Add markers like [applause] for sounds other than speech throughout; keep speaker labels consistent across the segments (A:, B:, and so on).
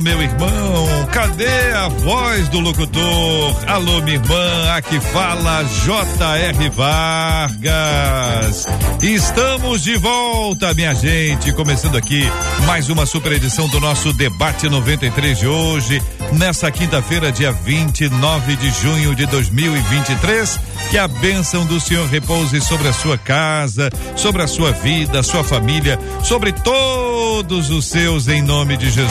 A: meu irmão, cadê a voz do locutor? Alô, minha irmã, aqui fala J.R. Vargas. Estamos de volta, minha gente, começando aqui mais uma super edição do nosso debate 93 de hoje, nessa quinta-feira, dia 29 de junho de 2023. Que a bênção do Senhor repouse sobre a sua casa, sobre a sua vida, sua família, sobre todos os seus, em nome de Jesus.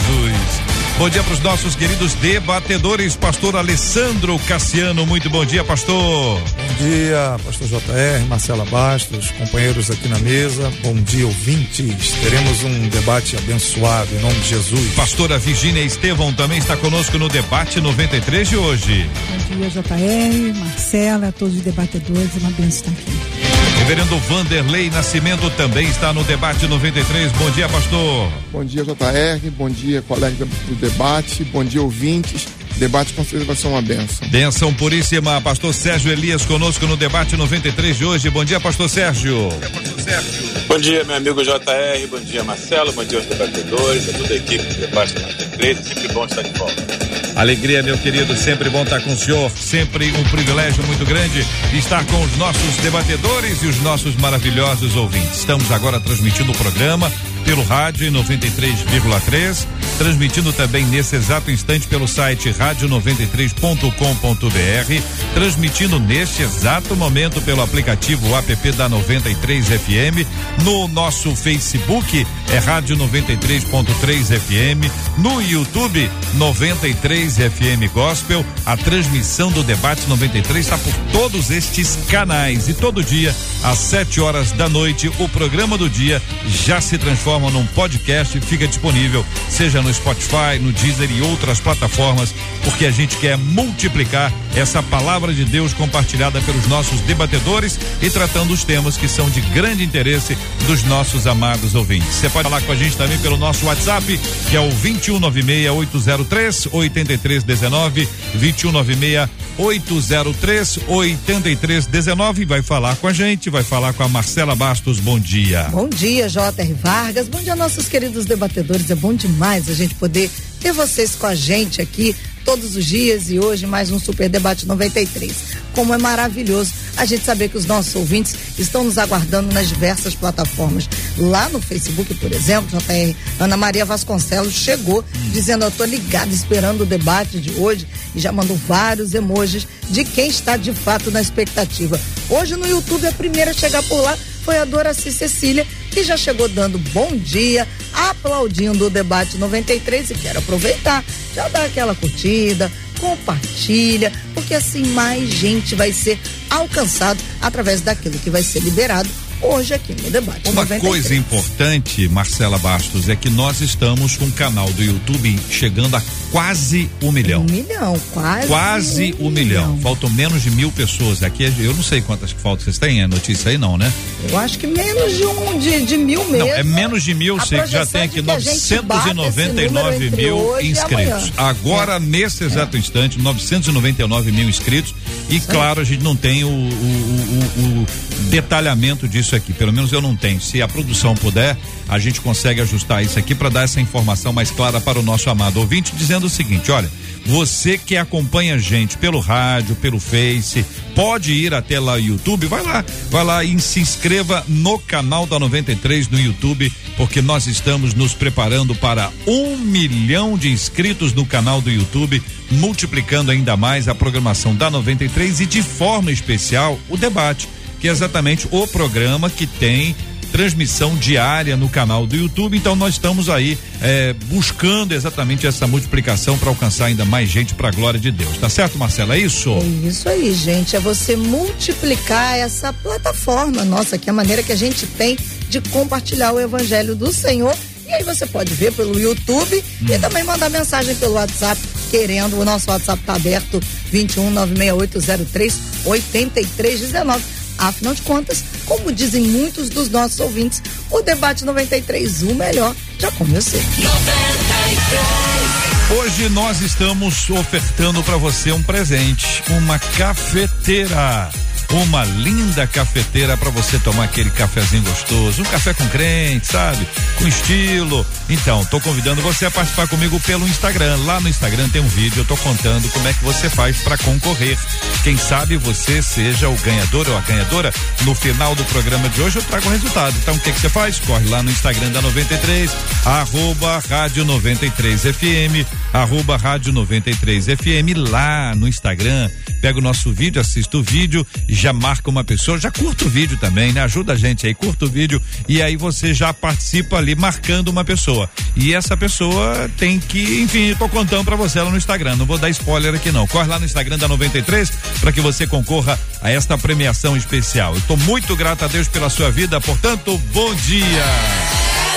A: Bom dia para os nossos queridos debatedores, pastor Alessandro Cassiano. Muito bom dia, pastor.
B: Bom dia, pastor JR, Marcela Bastos, companheiros aqui na mesa. Bom dia, ouvintes. Teremos um debate abençoado em nome de Jesus.
A: Pastora Virgínia Estevão também está conosco no debate 93 de hoje.
C: Bom dia, JR, Marcela, todos os debatedores. Uma bênção estar aqui.
A: Reverendo Vanderlei Nascimento também está no debate 93. Bom dia, pastor.
D: Bom dia, JR. Bom dia, colega do debate. Bom dia, ouvintes. Debate com certeza vai ser uma benção.
A: Benção puríssima, pastor Sérgio Elias conosco no debate 93 de hoje. Bom dia, pastor Sérgio. Bom dia, pastor
E: Sérgio. Bom dia, meu amigo JR. Bom dia, Marcelo. Bom dia aos debatedores, a toda a equipe do debate 93. Sempre bom estar de volta.
A: Alegria, meu querido, sempre bom estar com o senhor, sempre um privilégio muito grande estar com os nossos debatedores e os nossos maravilhosos ouvintes. Estamos agora transmitindo o programa pelo rádio em 93,3, transmitindo também nesse exato instante pelo site rádio93.com.br, transmitindo neste exato momento pelo aplicativo app da 93 FM, no nosso Facebook é Rádio 93.3 FM, no YouTube 93 FM Gospel. A transmissão do debate 93 está por todos estes canais. E todo dia às 7 horas da noite o programa do dia já se transforma num podcast. E fica disponível seja no Spotify, no Deezer e outras plataformas, porque a gente quer multiplicar essa palavra de Deus compartilhada pelos nossos debatedores e tratando os temas que são de grande interesse dos nossos amados ouvintes. Você pode falar com a gente também pelo nosso WhatsApp, que é o 2196 803 8319 2196 803 8319 vai falar com a gente, vai falar com a Marcela Bastos. Bom dia.
C: Bom dia, J.R. Vargas. Bom dia, nossos queridos debatedores. É bom demais a gente poder ter vocês com a gente aqui todos os dias e hoje mais um Super Debate 93. Como é maravilhoso a gente saber que os nossos ouvintes estão nos aguardando nas diversas plataformas. Lá no Facebook, por exemplo, JR, Ana Maria Vasconcelos chegou dizendo: Eu tô ligada esperando o debate de hoje e já mandou vários emojis de quem está de fato na expectativa. Hoje no YouTube, a primeira a chegar por lá foi a Doraci Cecília, que já chegou dando bom dia, aplaudindo o debate 93 e quero aproveitar, já dá aquela curtida, compartilha, porque assim mais gente vai ser alcançado através daquilo que vai ser liberado hoje aqui no debate.
A: Uma
C: 93.
A: coisa importante, Marcela Bastos, é que nós estamos com o canal do YouTube chegando a quase um milhão.
C: Um milhão, quase.
A: Quase um, milhão. Faltam menos de mil pessoas. Aqui eu não sei quantas faltas vocês têm, é notícia aí não, né?
C: Eu acho que menos de um, de, de mil mesmo.
A: Não, é menos de mil, sei que já tem aqui 999 mil inscritos. Agora, é. nesse exato é. instante, 999 mil inscritos. E claro, a gente não tem o, o, o, o detalhamento disso aqui. Pelo menos eu não tenho. Se a produção puder, a gente consegue ajustar isso aqui para dar essa informação mais clara para o nosso amado ouvinte, dizendo o seguinte: olha, você que acompanha a gente pelo rádio, pelo Face, pode ir até lá YouTube, vai lá, vai lá e se inscreva no canal da 93 no YouTube, porque nós estamos nos preparando para um milhão de inscritos no canal do YouTube, multiplicando ainda mais a programação da 93 e de forma especial o debate que é exatamente o programa que tem transmissão diária no canal do YouTube. Então nós estamos aí é, buscando exatamente essa multiplicação para alcançar ainda mais gente para a glória de Deus. Tá certo, Marcela? É isso?
C: É isso aí, gente. É você multiplicar essa plataforma nossa, que é a maneira que a gente tem de compartilhar o evangelho do Senhor. E aí você pode ver pelo YouTube hum. e também mandar mensagem pelo WhatsApp, querendo. O nosso WhatsApp tá aberto 21 96803 8319 Afinal de contas, como dizem muitos dos nossos ouvintes, o debate 93, o melhor, já começou. 93.
A: Hoje nós estamos ofertando para você um presente, uma cafeteira uma linda cafeteira para você tomar aquele cafezinho gostoso, um café com crente, sabe? Com estilo. Então, tô convidando você a participar comigo pelo Instagram. Lá no Instagram tem um vídeo, eu tô contando como é que você faz para concorrer. Quem sabe você seja o ganhador ou a ganhadora. No final do programa de hoje eu trago o resultado. Então, o que que você faz? Corre lá no Instagram da 93, arroba rádio 93 FM, arroba rádio 93 FM, lá no Instagram. Pega o nosso vídeo, assista o vídeo já marca uma pessoa, já curta o vídeo também, né? Ajuda a gente aí, curta o vídeo e aí você já participa ali marcando uma pessoa. E essa pessoa tem que, enfim, tô contando para você ela no Instagram, não vou dar spoiler aqui não. Corre lá no Instagram da 93 para que você concorra a esta premiação especial. Eu tô muito grato a Deus pela sua vida, portanto, bom dia.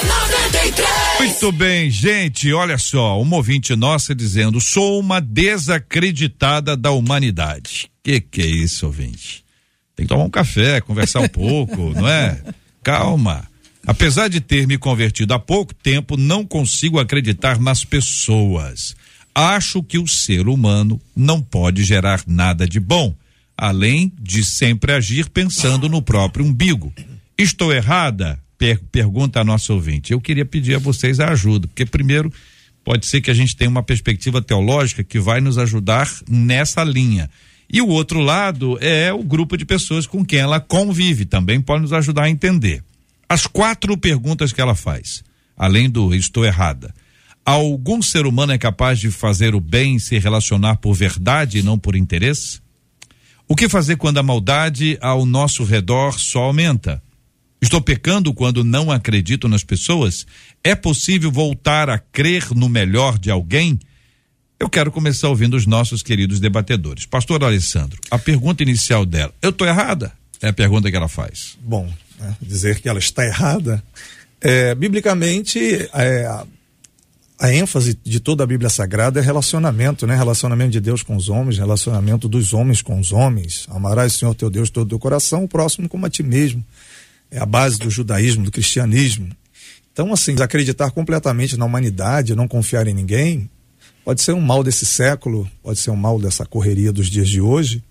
A: 93. Muito bem, gente, olha só, uma ouvinte nossa dizendo: sou uma desacreditada da humanidade. Que que é isso, ouvinte? Tem que tomar um café, conversar um [laughs] pouco, não é? Calma. Apesar de ter me convertido há pouco tempo, não consigo acreditar nas pessoas. Acho que o ser humano não pode gerar nada de bom, além de sempre agir pensando no próprio umbigo. Estou errada? Per pergunta a nossa ouvinte. Eu queria pedir a vocês a ajuda, porque primeiro pode ser que a gente tenha uma perspectiva teológica que vai nos ajudar nessa linha. E o outro lado é o grupo de pessoas com quem ela convive, também pode nos ajudar a entender. As quatro perguntas que ela faz, além do estou errada. Algum ser humano é capaz de fazer o bem e se relacionar por verdade e não por interesse? O que fazer quando a maldade ao nosso redor só aumenta? Estou pecando quando não acredito nas pessoas? É possível voltar a crer no melhor de alguém? Eu quero começar ouvindo os nossos queridos debatedores. Pastor Alessandro, a pergunta inicial dela, eu estou errada? É a pergunta que ela faz.
B: Bom, né, dizer que ela está errada, é, biblicamente, é, a, a ênfase de toda a Bíblia Sagrada é relacionamento, né? Relacionamento de Deus com os homens, relacionamento dos homens com os homens. Amarás o Senhor teu Deus todo o coração, o próximo como a ti mesmo. É a base do judaísmo, do cristianismo. Então, assim, acreditar completamente na humanidade, não confiar em ninguém, Pode ser um mal desse século, pode ser um mal dessa correria dos dias de hoje,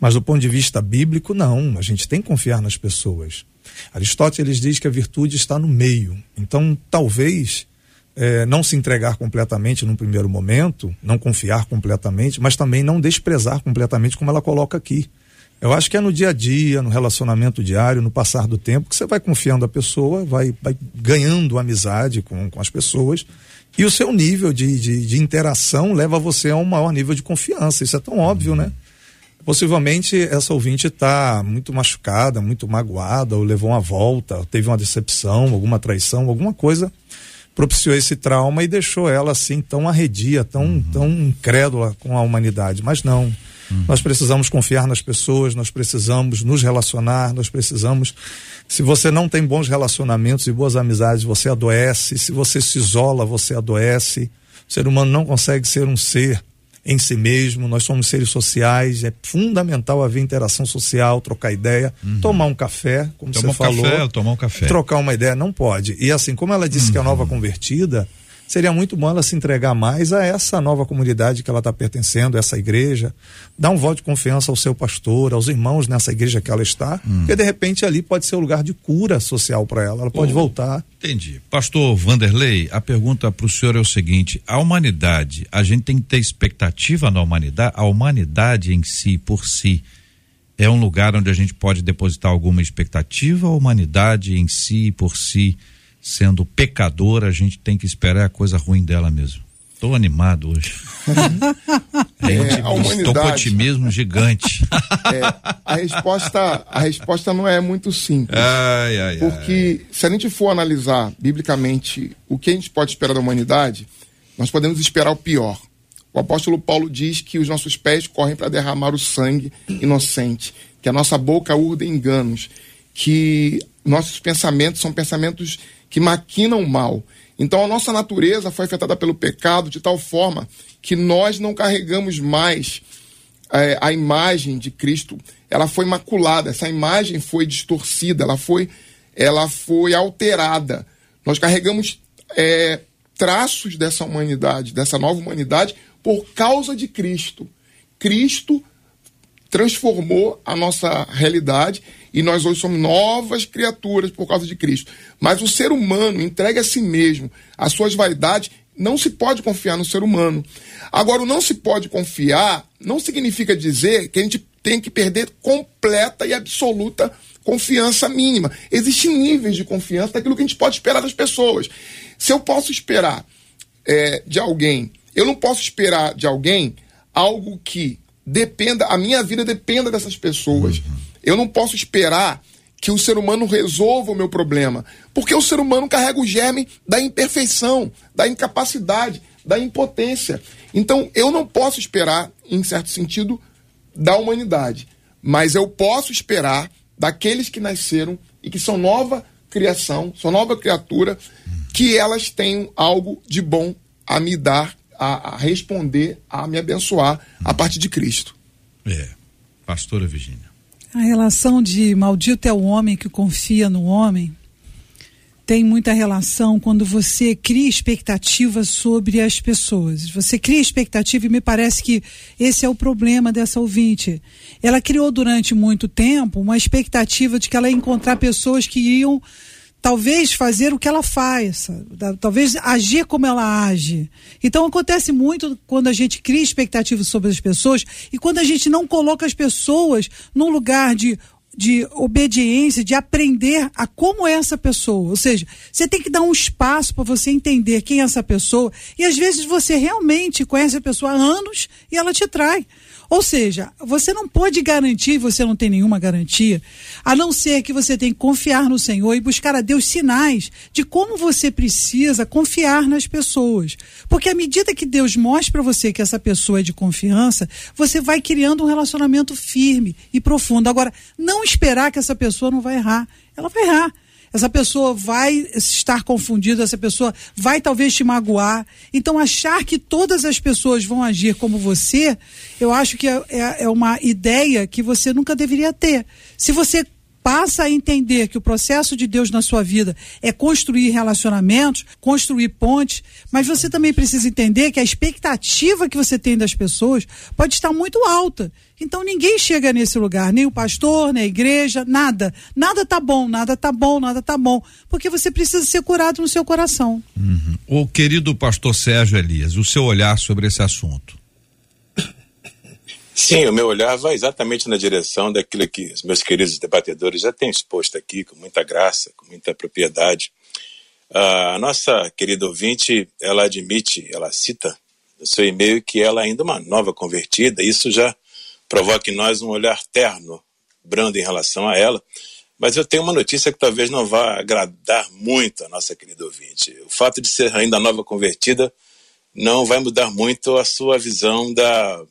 B: mas do ponto de vista bíblico, não. A gente tem que confiar nas pessoas. Aristóteles diz que a virtude está no meio. Então, talvez é, não se entregar completamente no primeiro momento, não confiar completamente, mas também não desprezar completamente, como ela coloca aqui. Eu acho que é no dia a dia, no relacionamento diário, no passar do tempo, que você vai confiando a pessoa, vai, vai ganhando amizade com, com as pessoas e o seu nível de, de, de, interação leva você a um maior nível de confiança. Isso é tão óbvio, né? Possivelmente essa ouvinte está muito machucada, muito magoada, ou levou uma volta, teve uma decepção, alguma traição, alguma coisa propiciou esse trauma e deixou ela assim tão arredia, tão, uhum. tão incrédula com a humanidade. Mas não. Uhum. Nós precisamos confiar nas pessoas, nós precisamos nos relacionar, nós precisamos se você não tem bons relacionamentos e boas amizades, você adoece. Se você se isola, você adoece. O ser humano não consegue ser um ser em si mesmo. Nós somos seres sociais. É fundamental haver interação social, trocar ideia, uhum. tomar um café, como tomar você um falou.
A: Café, tomar um café.
B: Trocar uma ideia, não pode. E assim, como ela disse uhum. que é nova convertida, seria muito bom ela se entregar mais a essa nova comunidade que ela está pertencendo, essa igreja, dar um voto de confiança ao seu pastor, aos irmãos nessa igreja que ela está, hum. porque de repente ali pode ser um lugar de cura social para ela, ela pode oh, voltar.
A: Entendi. Pastor Vanderlei, a pergunta para o senhor é o seguinte: a humanidade, a gente tem que ter expectativa na humanidade, a humanidade em si, por si, é um lugar onde a gente pode depositar alguma expectativa, a humanidade em si, por si, sendo pecadora, a gente tem que esperar a coisa ruim dela mesmo. Estou animado hoje. [laughs] é, é a humanidade. Estou com otimismo gigante. [laughs]
D: É, a resposta, a resposta não é muito simples. Ai, ai, porque ai. se a gente for analisar biblicamente o que a gente pode esperar da humanidade, nós podemos esperar o pior. O apóstolo Paulo diz que os nossos pés correm para derramar o sangue inocente, que a nossa boca urda enganos, que nossos pensamentos são pensamentos que maquinam o mal. Então a nossa natureza foi afetada pelo pecado de tal forma que nós não carregamos mais é, a imagem de Cristo ela foi maculada, essa imagem foi distorcida, ela foi, ela foi alterada. Nós carregamos é, traços dessa humanidade, dessa nova humanidade, por causa de Cristo. Cristo transformou a nossa realidade e nós hoje somos novas criaturas por causa de Cristo. Mas o ser humano entregue a si mesmo, as suas vaidades, não se pode confiar no ser humano. Agora, o não se pode confiar não significa dizer que a gente tem que perder completa e absoluta confiança mínima. Existem níveis de confiança daquilo que a gente pode esperar das pessoas. Se eu posso esperar é, de alguém, eu não posso esperar de alguém algo que dependa, a minha vida dependa dessas pessoas. Uhum. Eu não posso esperar que o ser humano resolva o meu problema, porque o ser humano carrega o germe da imperfeição, da incapacidade, da impotência. Então, eu não posso esperar, em certo sentido, da humanidade, mas eu posso esperar daqueles que nasceram e que são nova criação, são nova criatura, que elas tenham algo de bom a me dar, a, a responder, a me abençoar a partir de Cristo.
A: É. Pastora Virginia.
F: A relação de maldito é o homem que confia no homem tem muita relação quando você cria expectativas sobre as pessoas. Você cria expectativa e me parece que esse é o problema dessa ouvinte. Ela criou durante muito tempo uma expectativa de que ela ia encontrar pessoas que iam talvez fazer o que ela faz, talvez agir como ela age. Então acontece muito quando a gente cria expectativas sobre as pessoas e quando a gente não coloca as pessoas num lugar de de obediência, de aprender a como é essa pessoa. Ou seja, você tem que dar um espaço para você entender quem é essa pessoa. E às vezes você realmente conhece a pessoa há anos e ela te trai. Ou seja, você não pode garantir, você não tem nenhuma garantia, a não ser que você tem que confiar no Senhor e buscar a Deus sinais de como você precisa confiar nas pessoas. Porque à medida que Deus mostra para você que essa pessoa é de confiança, você vai criando um relacionamento firme e profundo. Agora, não esperar que essa pessoa não vai errar. Ela vai errar essa pessoa vai estar confundida, essa pessoa vai talvez te magoar. Então, achar que todas as pessoas vão agir como você, eu acho que é, é, é uma ideia que você nunca deveria ter. Se você passa a entender que o processo de Deus na sua vida é construir relacionamentos, construir pontes, mas você também precisa entender que a expectativa que você tem das pessoas pode estar muito alta. Então ninguém chega nesse lugar, nem o pastor, nem a igreja, nada. Nada tá bom, nada tá bom, nada tá bom, porque você precisa ser curado no seu coração.
A: Uhum. O querido pastor Sérgio Elias, o seu olhar sobre esse assunto.
E: Sim, o meu olhar vai exatamente na direção daquilo que os meus queridos debatedores já têm exposto aqui, com muita graça, com muita propriedade. a nossa querida ouvinte, ela admite, ela cita no seu e-mail que ela é ainda uma nova convertida, isso já provoca em nós um olhar terno, brando em relação a ela. Mas eu tenho uma notícia que talvez não vá agradar muito a nossa querida ouvinte. O fato de ser ainda nova convertida não vai mudar muito a sua visão da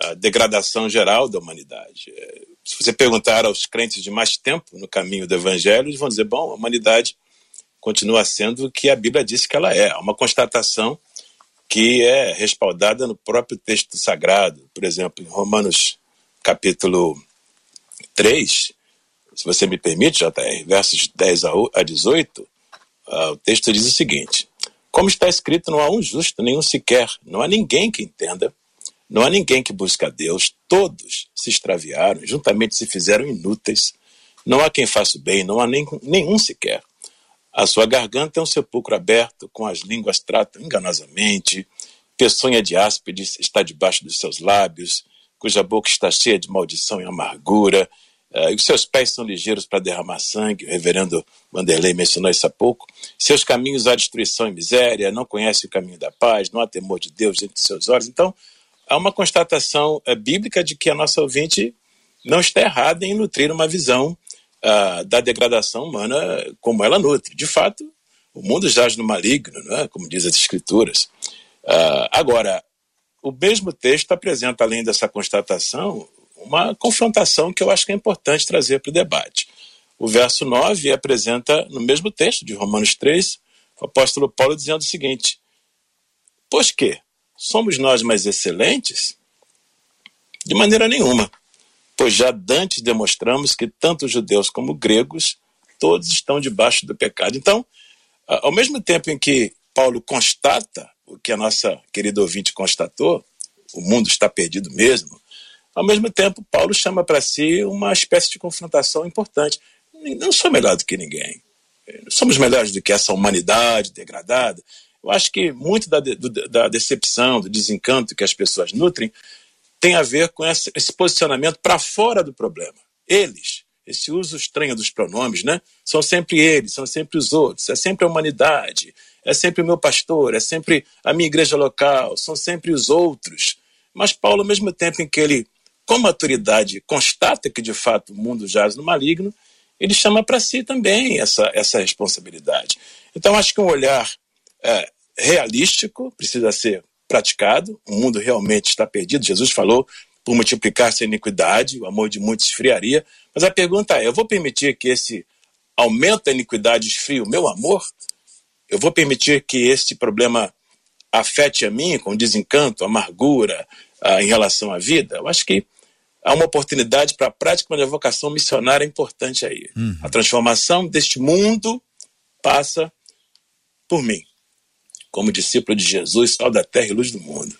E: a degradação geral da humanidade. É, se você perguntar aos crentes de mais tempo no caminho do evangelho, eles vão dizer: bom, a humanidade continua sendo o que a Bíblia disse que ela é. Uma constatação que é respaldada no próprio texto sagrado. Por exemplo, em Romanos capítulo 3, se você me permite, JR, versos 10 a 18, ah, o texto diz o seguinte: Como está escrito, não há um justo, nenhum sequer, não há ninguém que entenda não há ninguém que busca a Deus, todos se extraviaram, juntamente se fizeram inúteis. Não há quem faça o bem, não há nem, nenhum sequer. A sua garganta é um sepulcro aberto, com as línguas tratam enganosamente, peçonha de áspides está debaixo dos seus lábios, cuja boca está cheia de maldição e amargura, uh, e os seus pés são ligeiros para derramar sangue, o reverendo Vanderlei mencionou isso há pouco. Seus caminhos há destruição e miséria, não conhece o caminho da paz, não há temor de Deus entre seus olhos. Então, há uma constatação é, bíblica de que a nossa ouvinte não está errada em nutrir uma visão uh, da degradação humana como ela nutre. De fato, o mundo jaz no maligno, é? como diz as escrituras. Uh, agora, o mesmo texto apresenta, além dessa constatação, uma confrontação que eu acho que é importante trazer para o debate. O verso 9 apresenta, no mesmo texto de Romanos 3, o apóstolo Paulo dizendo o seguinte: Pois que, somos nós mais excelentes? De maneira nenhuma, pois já dantes demonstramos que tanto judeus como gregos, todos estão debaixo do pecado. Então, ao mesmo tempo em que Paulo constata o que a nossa querida ouvinte constatou, o mundo está perdido mesmo, ao mesmo tempo, Paulo chama para si uma espécie de confrontação importante. Não sou melhor do que ninguém. Somos melhores do que essa humanidade degradada. Eu acho que muito da, da decepção, do desencanto que as pessoas nutrem tem a ver com esse, esse posicionamento para fora do problema. Eles, esse uso estranho dos pronomes, né? São sempre eles, são sempre os outros, é sempre a humanidade, é sempre o meu pastor, é sempre a minha igreja local, são sempre os outros. Mas Paulo, ao mesmo tempo em que ele, com maturidade, constata que de fato o mundo jaz no maligno, ele chama para si também essa, essa responsabilidade. Então, acho que um olhar é, realístico precisa ser praticado, o mundo realmente está perdido. Jesus falou por multiplicar-se a iniquidade, o amor de muitos esfriaria. Mas a pergunta é: eu vou permitir que esse aumento da iniquidade esfrie o meu amor? Eu vou permitir que este problema afete a mim com desencanto, amargura uh, em relação à vida? Eu acho que há uma oportunidade para a prática de uma vocação missionária importante aí. Uhum. A transformação deste mundo passa por mim como discípulo de Jesus, sal da terra e luz do mundo.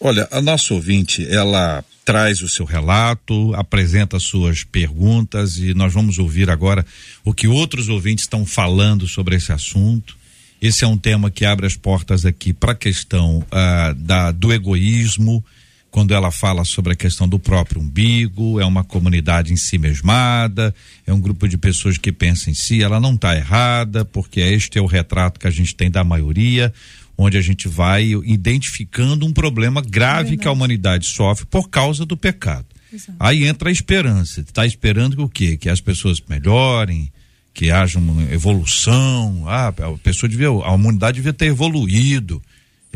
A: Olha, a nossa ouvinte, ela traz o seu relato, apresenta suas perguntas e nós vamos ouvir agora o que outros ouvintes estão falando sobre esse assunto. Esse é um tema que abre as portas aqui para a questão uh, da, do egoísmo, quando ela fala sobre a questão do próprio umbigo, é uma comunidade em si mesmada, é um grupo de pessoas que pensa em si, ela não está errada, porque este é o retrato que a gente tem da maioria, onde a gente vai identificando um problema grave é que a humanidade sofre por causa do pecado. Exato. Aí entra a esperança, está esperando que o quê? Que as pessoas melhorem, que haja uma evolução, ah, a pessoa devia, a humanidade devia ter evoluído,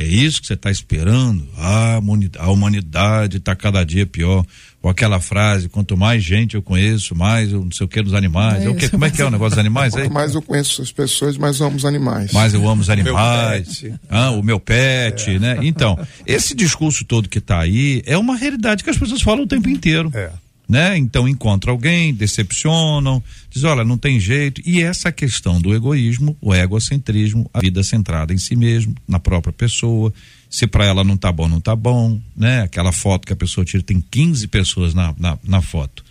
A: é isso que você está esperando? Ah, a humanidade está cada dia pior. Ou aquela frase, quanto mais gente eu conheço, mais eu não sei o que dos animais. É o que, como é que é o negócio dos animais aí?
D: Quanto mais eu conheço as pessoas, mais eu amo os animais.
A: Mais eu amo os animais. ah, o meu pet, é. né? Então, esse discurso todo que está aí é uma realidade que as pessoas falam o tempo inteiro. É né? Então encontra alguém, decepcionam, diz, olha, não tem jeito. E essa questão do egoísmo, o egocentrismo, a vida centrada em si mesmo, na própria pessoa. Se para ela não tá bom, não tá bom, né? Aquela foto que a pessoa tira, tem 15 pessoas na, na, na foto.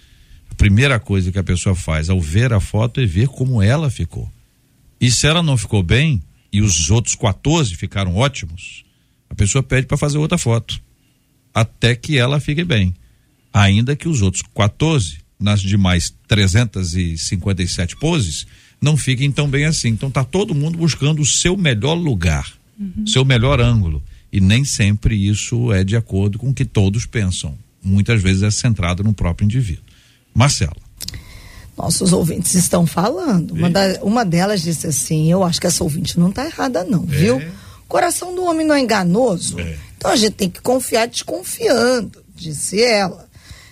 A: A primeira coisa que a pessoa faz ao ver a foto é ver como ela ficou. E se ela não ficou bem, e os outros 14 ficaram ótimos, a pessoa pede para fazer outra foto. Até que ela fique bem ainda que os outros 14, nas demais 357 poses, não fiquem tão bem assim. Então está todo mundo buscando o seu melhor lugar, uhum. seu melhor ângulo. E nem sempre isso é de acordo com o que todos pensam. Muitas vezes é centrado no próprio indivíduo. Marcela.
C: Nossos ouvintes estão falando. Uma, da, uma, delas disse assim: Eu acho que essa ouvinte não está errada, não, é. viu? Coração do homem não é enganoso. É. Então a gente tem que confiar desconfiando, disse ela.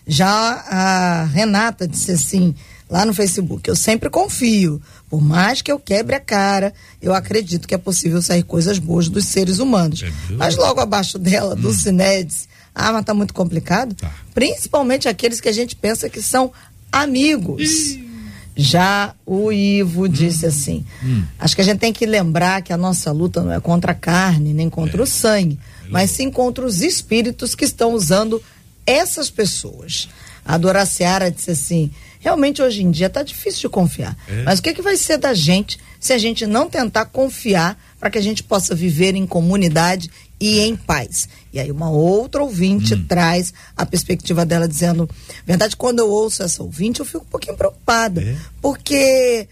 C: Já a Renata disse assim, lá no Facebook, eu sempre confio. Por mais que eu quebre a cara, eu acredito que é possível sair coisas boas dos seres humanos. Mas logo abaixo dela, hum. do Cinedes, ah, mas tá muito complicado. Tá. Principalmente aqueles que a gente pensa que são amigos. Ih. Já o Ivo hum. disse assim: hum. acho que a gente tem que lembrar que a nossa luta não é contra a carne, nem contra é. o sangue, é mas sim contra os espíritos que estão usando essas pessoas. A Dora Seara disse assim: realmente hoje em dia está difícil de confiar. É. Mas o que, que vai ser da gente se a gente não tentar confiar para que a gente possa viver em comunidade e em paz? E aí uma outra ouvinte hum. traz a perspectiva dela dizendo, verdade, quando eu ouço essa ouvinte, eu fico um pouquinho preocupada, é. porque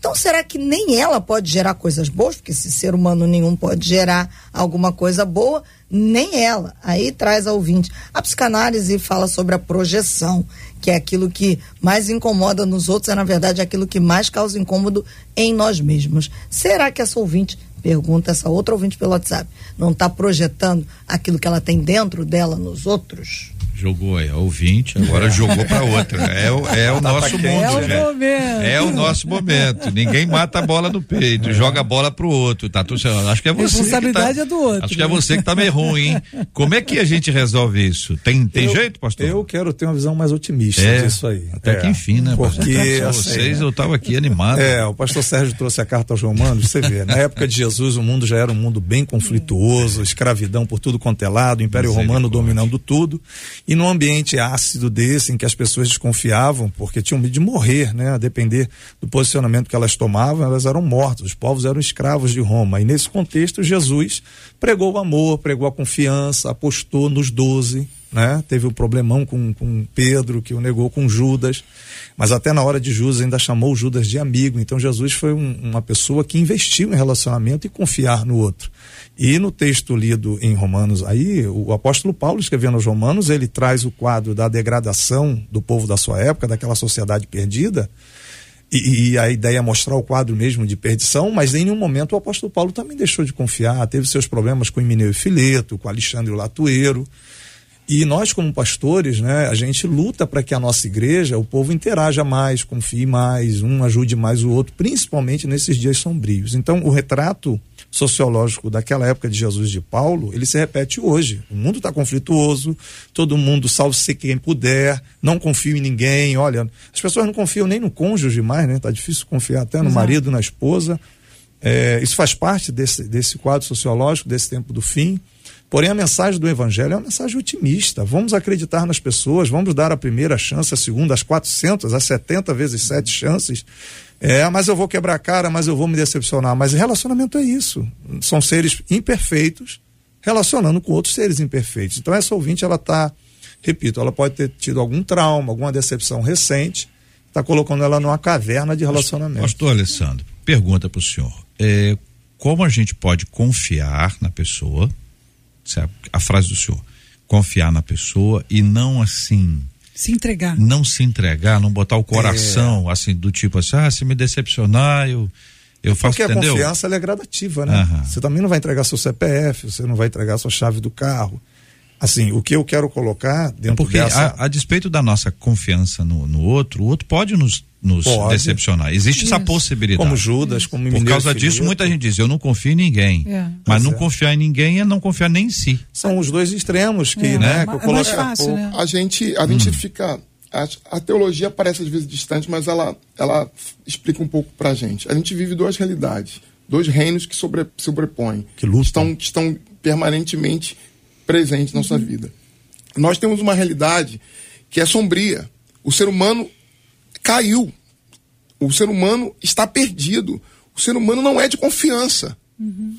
C: então, será que nem ela pode gerar coisas boas? Porque se ser humano nenhum pode gerar alguma coisa boa, nem ela. Aí traz a ouvinte. A psicanálise fala sobre a projeção, que é aquilo que mais incomoda nos outros, é na verdade aquilo que mais causa incômodo em nós mesmos. Será que essa ouvinte, pergunta essa outra ouvinte pelo WhatsApp, não está projetando aquilo que ela tem dentro dela nos outros?
A: Jogou aí, ouvinte, agora é. [laughs] jogou para outra. É, o, é o tá nosso mundo, é o. É o nosso momento. Ninguém mata a bola no peito, é. joga a bola pro outro. Tá, tu, acho que é você.
F: A responsabilidade
A: tá,
F: é do outro.
A: Acho que é você que tá meio ruim, hein? Como é que a gente resolve isso? Tem, tem
B: eu,
A: jeito, pastor?
B: Eu quero ter uma visão mais otimista é, disso aí.
A: Até que enfim, né?
B: Porque
A: assim, vocês, eu tava aqui animado.
B: É, o pastor Sérgio trouxe a carta aos romanos, você vê, na época de Jesus o mundo já era um mundo bem conflituoso, escravidão por tudo quanto é lado, o Império Romano dominando tudo, e no ambiente ácido desse em que as pessoas desconfiavam porque tinham medo de morrer, né? A depender do posicionamento que elas tomavam, elas eram mortas, os povos eram escravos de Roma. E nesse contexto, Jesus pregou o amor, pregou a confiança, apostou nos doze, né? Teve um problemão com, com Pedro, que o negou com Judas, mas até na hora de Judas ainda chamou Judas de amigo. Então Jesus foi um, uma pessoa que investiu em relacionamento e confiar no outro. E no texto lido em Romanos, aí o apóstolo Paulo escrevendo aos Romanos, ele traz o quadro da degradação do povo da sua época, daquela sociedade perdida. E, e, a ideia é mostrar o quadro mesmo de perdição, mas em nenhum momento o apóstolo Paulo também deixou de confiar. Teve seus problemas com Emineu e Fileto, com Alexandre o Latueiro. E nós, como pastores, né, a gente luta para que a nossa igreja, o povo interaja mais, confie mais, um ajude mais o outro, principalmente nesses dias sombrios. Então, o retrato sociológico daquela época de Jesus de Paulo, ele se repete hoje. O mundo está conflituoso, todo mundo salve-se quem puder, não confio em ninguém. Olha, as pessoas não confiam nem no cônjuge mais, né? Tá difícil confiar até no Exato. marido, na esposa. É, isso faz parte desse, desse quadro sociológico, desse tempo do fim. Porém, a mensagem do Evangelho é uma mensagem otimista. Vamos acreditar nas pessoas, vamos dar a primeira chance, a segunda, as 400, as 70 vezes sete chances é, mas eu vou quebrar a cara, mas eu vou me decepcionar. Mas relacionamento é isso. São seres imperfeitos relacionando com outros seres imperfeitos. Então essa ouvinte, ela está, repito, ela pode ter tido algum trauma, alguma decepção recente, está colocando ela numa caverna de relacionamento.
A: Pastor Alessandro, pergunta para o senhor. É, como a gente pode confiar na pessoa, sabe, a frase do senhor, confiar na pessoa e não assim
F: se entregar.
A: Não se entregar, não botar o coração, é. assim, do tipo assim, ah, se me decepcionar, eu. Eu faço,
B: Porque
A: entendeu?
B: a confiança é gradativa, né? Uhum. Você também não vai entregar seu CPF, você não vai entregar sua chave do carro. Assim, o que eu quero colocar dentro
A: Porque
B: dessa...
A: a, a despeito da nossa confiança no, no outro, o outro pode nos nos Pode. decepcionar. Existe Isso. essa possibilidade.
B: Como Judas, como
A: Por causa disso, muita gente diz: eu não confio em ninguém. É. Mas não é. confiar em ninguém é não confiar nem em si.
B: São os dois extremos que, é. né? Que
F: é mais fácil, né?
D: A gente, a gente hum. fica. A, a, teologia parece às vezes distante, mas ela, ela explica um pouco pra gente. A gente vive duas realidades, dois reinos que sobre, sobrepõem,
B: que lutam.
D: Estão, estão permanentemente presentes na nossa uhum. vida. Nós temos uma realidade que é sombria. O ser humano caiu. O ser humano está perdido. O ser humano não é de confiança. Uhum.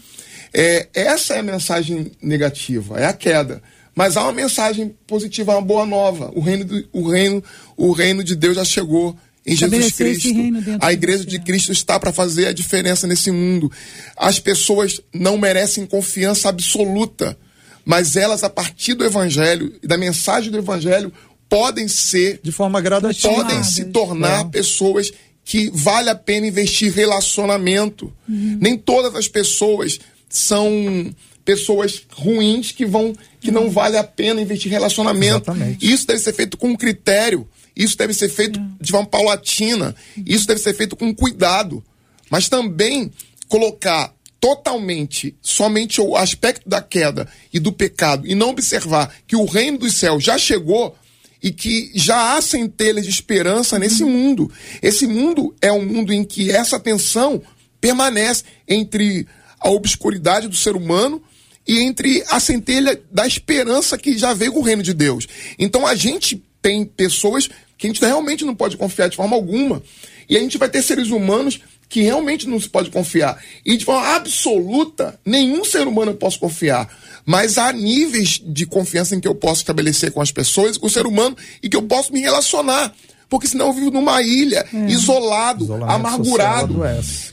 D: É, essa é a mensagem negativa, é a queda. Mas há uma mensagem positiva, uma boa nova. O reino, do, o reino, o reino de Deus já chegou em Jesus Cristo. A igreja de Cristo está para fazer a diferença nesse mundo. As pessoas não merecem confiança absoluta, mas elas, a partir do evangelho e da mensagem do evangelho, podem ser
B: de forma gradativa,
D: podem se tornar é. pessoas que vale a pena investir relacionamento. Uhum. Nem todas as pessoas são pessoas ruins que vão que não uhum. vale a pena investir relacionamento. Exatamente. Isso deve ser feito com critério. Isso deve ser feito uhum. de forma paulatina. Isso deve ser feito com cuidado. Mas também colocar totalmente somente o aspecto da queda e do pecado e não observar que o reino dos céus já chegou e que já há centelhas de esperança nesse mundo. Esse mundo é um mundo em que essa tensão permanece entre a obscuridade do ser humano e entre a centelha da esperança que já veio com o reino de Deus. Então a gente tem pessoas que a gente realmente não pode confiar de forma alguma. E a gente vai ter seres humanos que realmente não se pode confiar. E de forma absoluta, nenhum ser humano eu posso confiar mas há níveis de confiança em que eu posso estabelecer com as pessoas, com o ser humano, e que eu posso me relacionar. porque senão eu vivo numa ilha, é. isolado, Isolamento amargurado.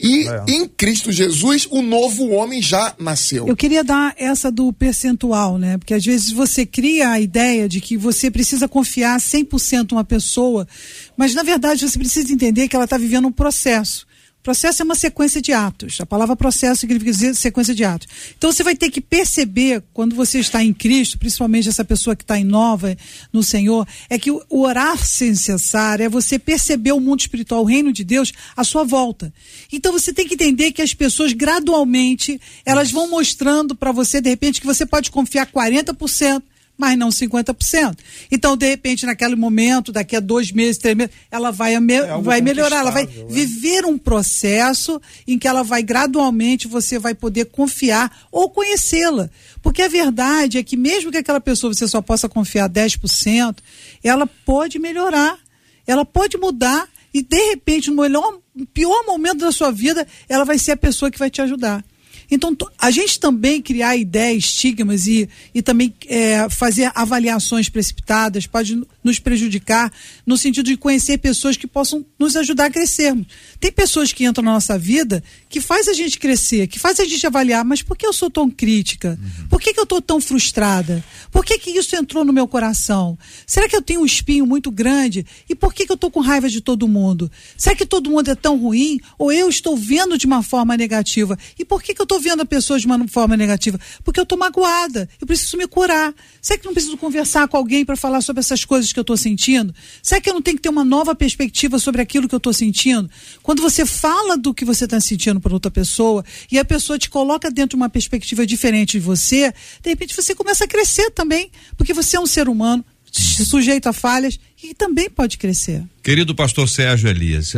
D: E é. em Cristo Jesus, o novo homem já nasceu.
F: Eu queria dar essa do percentual, né? Porque às vezes você cria a ideia de que você precisa confiar 100% uma pessoa, mas na verdade você precisa entender que ela está vivendo um processo. Processo é uma sequência de atos. A palavra processo significa dizer sequência de atos. Então você vai ter que perceber, quando você está em Cristo, principalmente essa pessoa que está em nova no Senhor, é que o orar sem cessar é você perceber o mundo espiritual, o reino de Deus, à sua volta. Então você tem que entender que as pessoas gradualmente, elas vão mostrando para você, de repente, que você pode confiar 40%, mas não 50%. Então, de repente, naquele momento, daqui a dois meses, três meses, ela vai, me é vai melhorar, ela vai né? viver um processo em que ela vai gradualmente, você vai poder confiar ou conhecê-la. Porque a verdade é que mesmo que aquela pessoa você só possa confiar 10%, ela pode melhorar, ela pode mudar e de repente, no melhor, pior momento da sua vida, ela vai ser a pessoa que vai te ajudar. Então, a gente também criar ideias, estigmas e, e também é, fazer avaliações precipitadas pode nos prejudicar no sentido de conhecer pessoas que possam nos ajudar a crescermos. Tem pessoas que entram na nossa vida que faz a gente crescer, que faz a gente avaliar, mas por que eu sou tão crítica? Uhum. Por que, que eu estou tão frustrada? Por que, que isso entrou no meu coração? Será que eu tenho um espinho muito grande? E por que, que eu estou com raiva de todo mundo? Será que todo mundo é tão ruim? Ou eu estou vendo de uma forma negativa? E por que, que eu estou vendo a pessoa de uma forma negativa? Porque eu estou magoada, eu preciso me curar. Será que não preciso conversar com alguém para falar sobre essas coisas que eu estou sentindo? Será que eu não tenho que ter uma nova perspectiva sobre aquilo que eu estou sentindo? Quando você fala do que você está sentindo para outra pessoa e a pessoa te coloca dentro de uma perspectiva diferente de você, de repente você começa a crescer também, porque você é um ser humano sujeito a falhas e também pode crescer.
A: Querido pastor Sérgio Elias,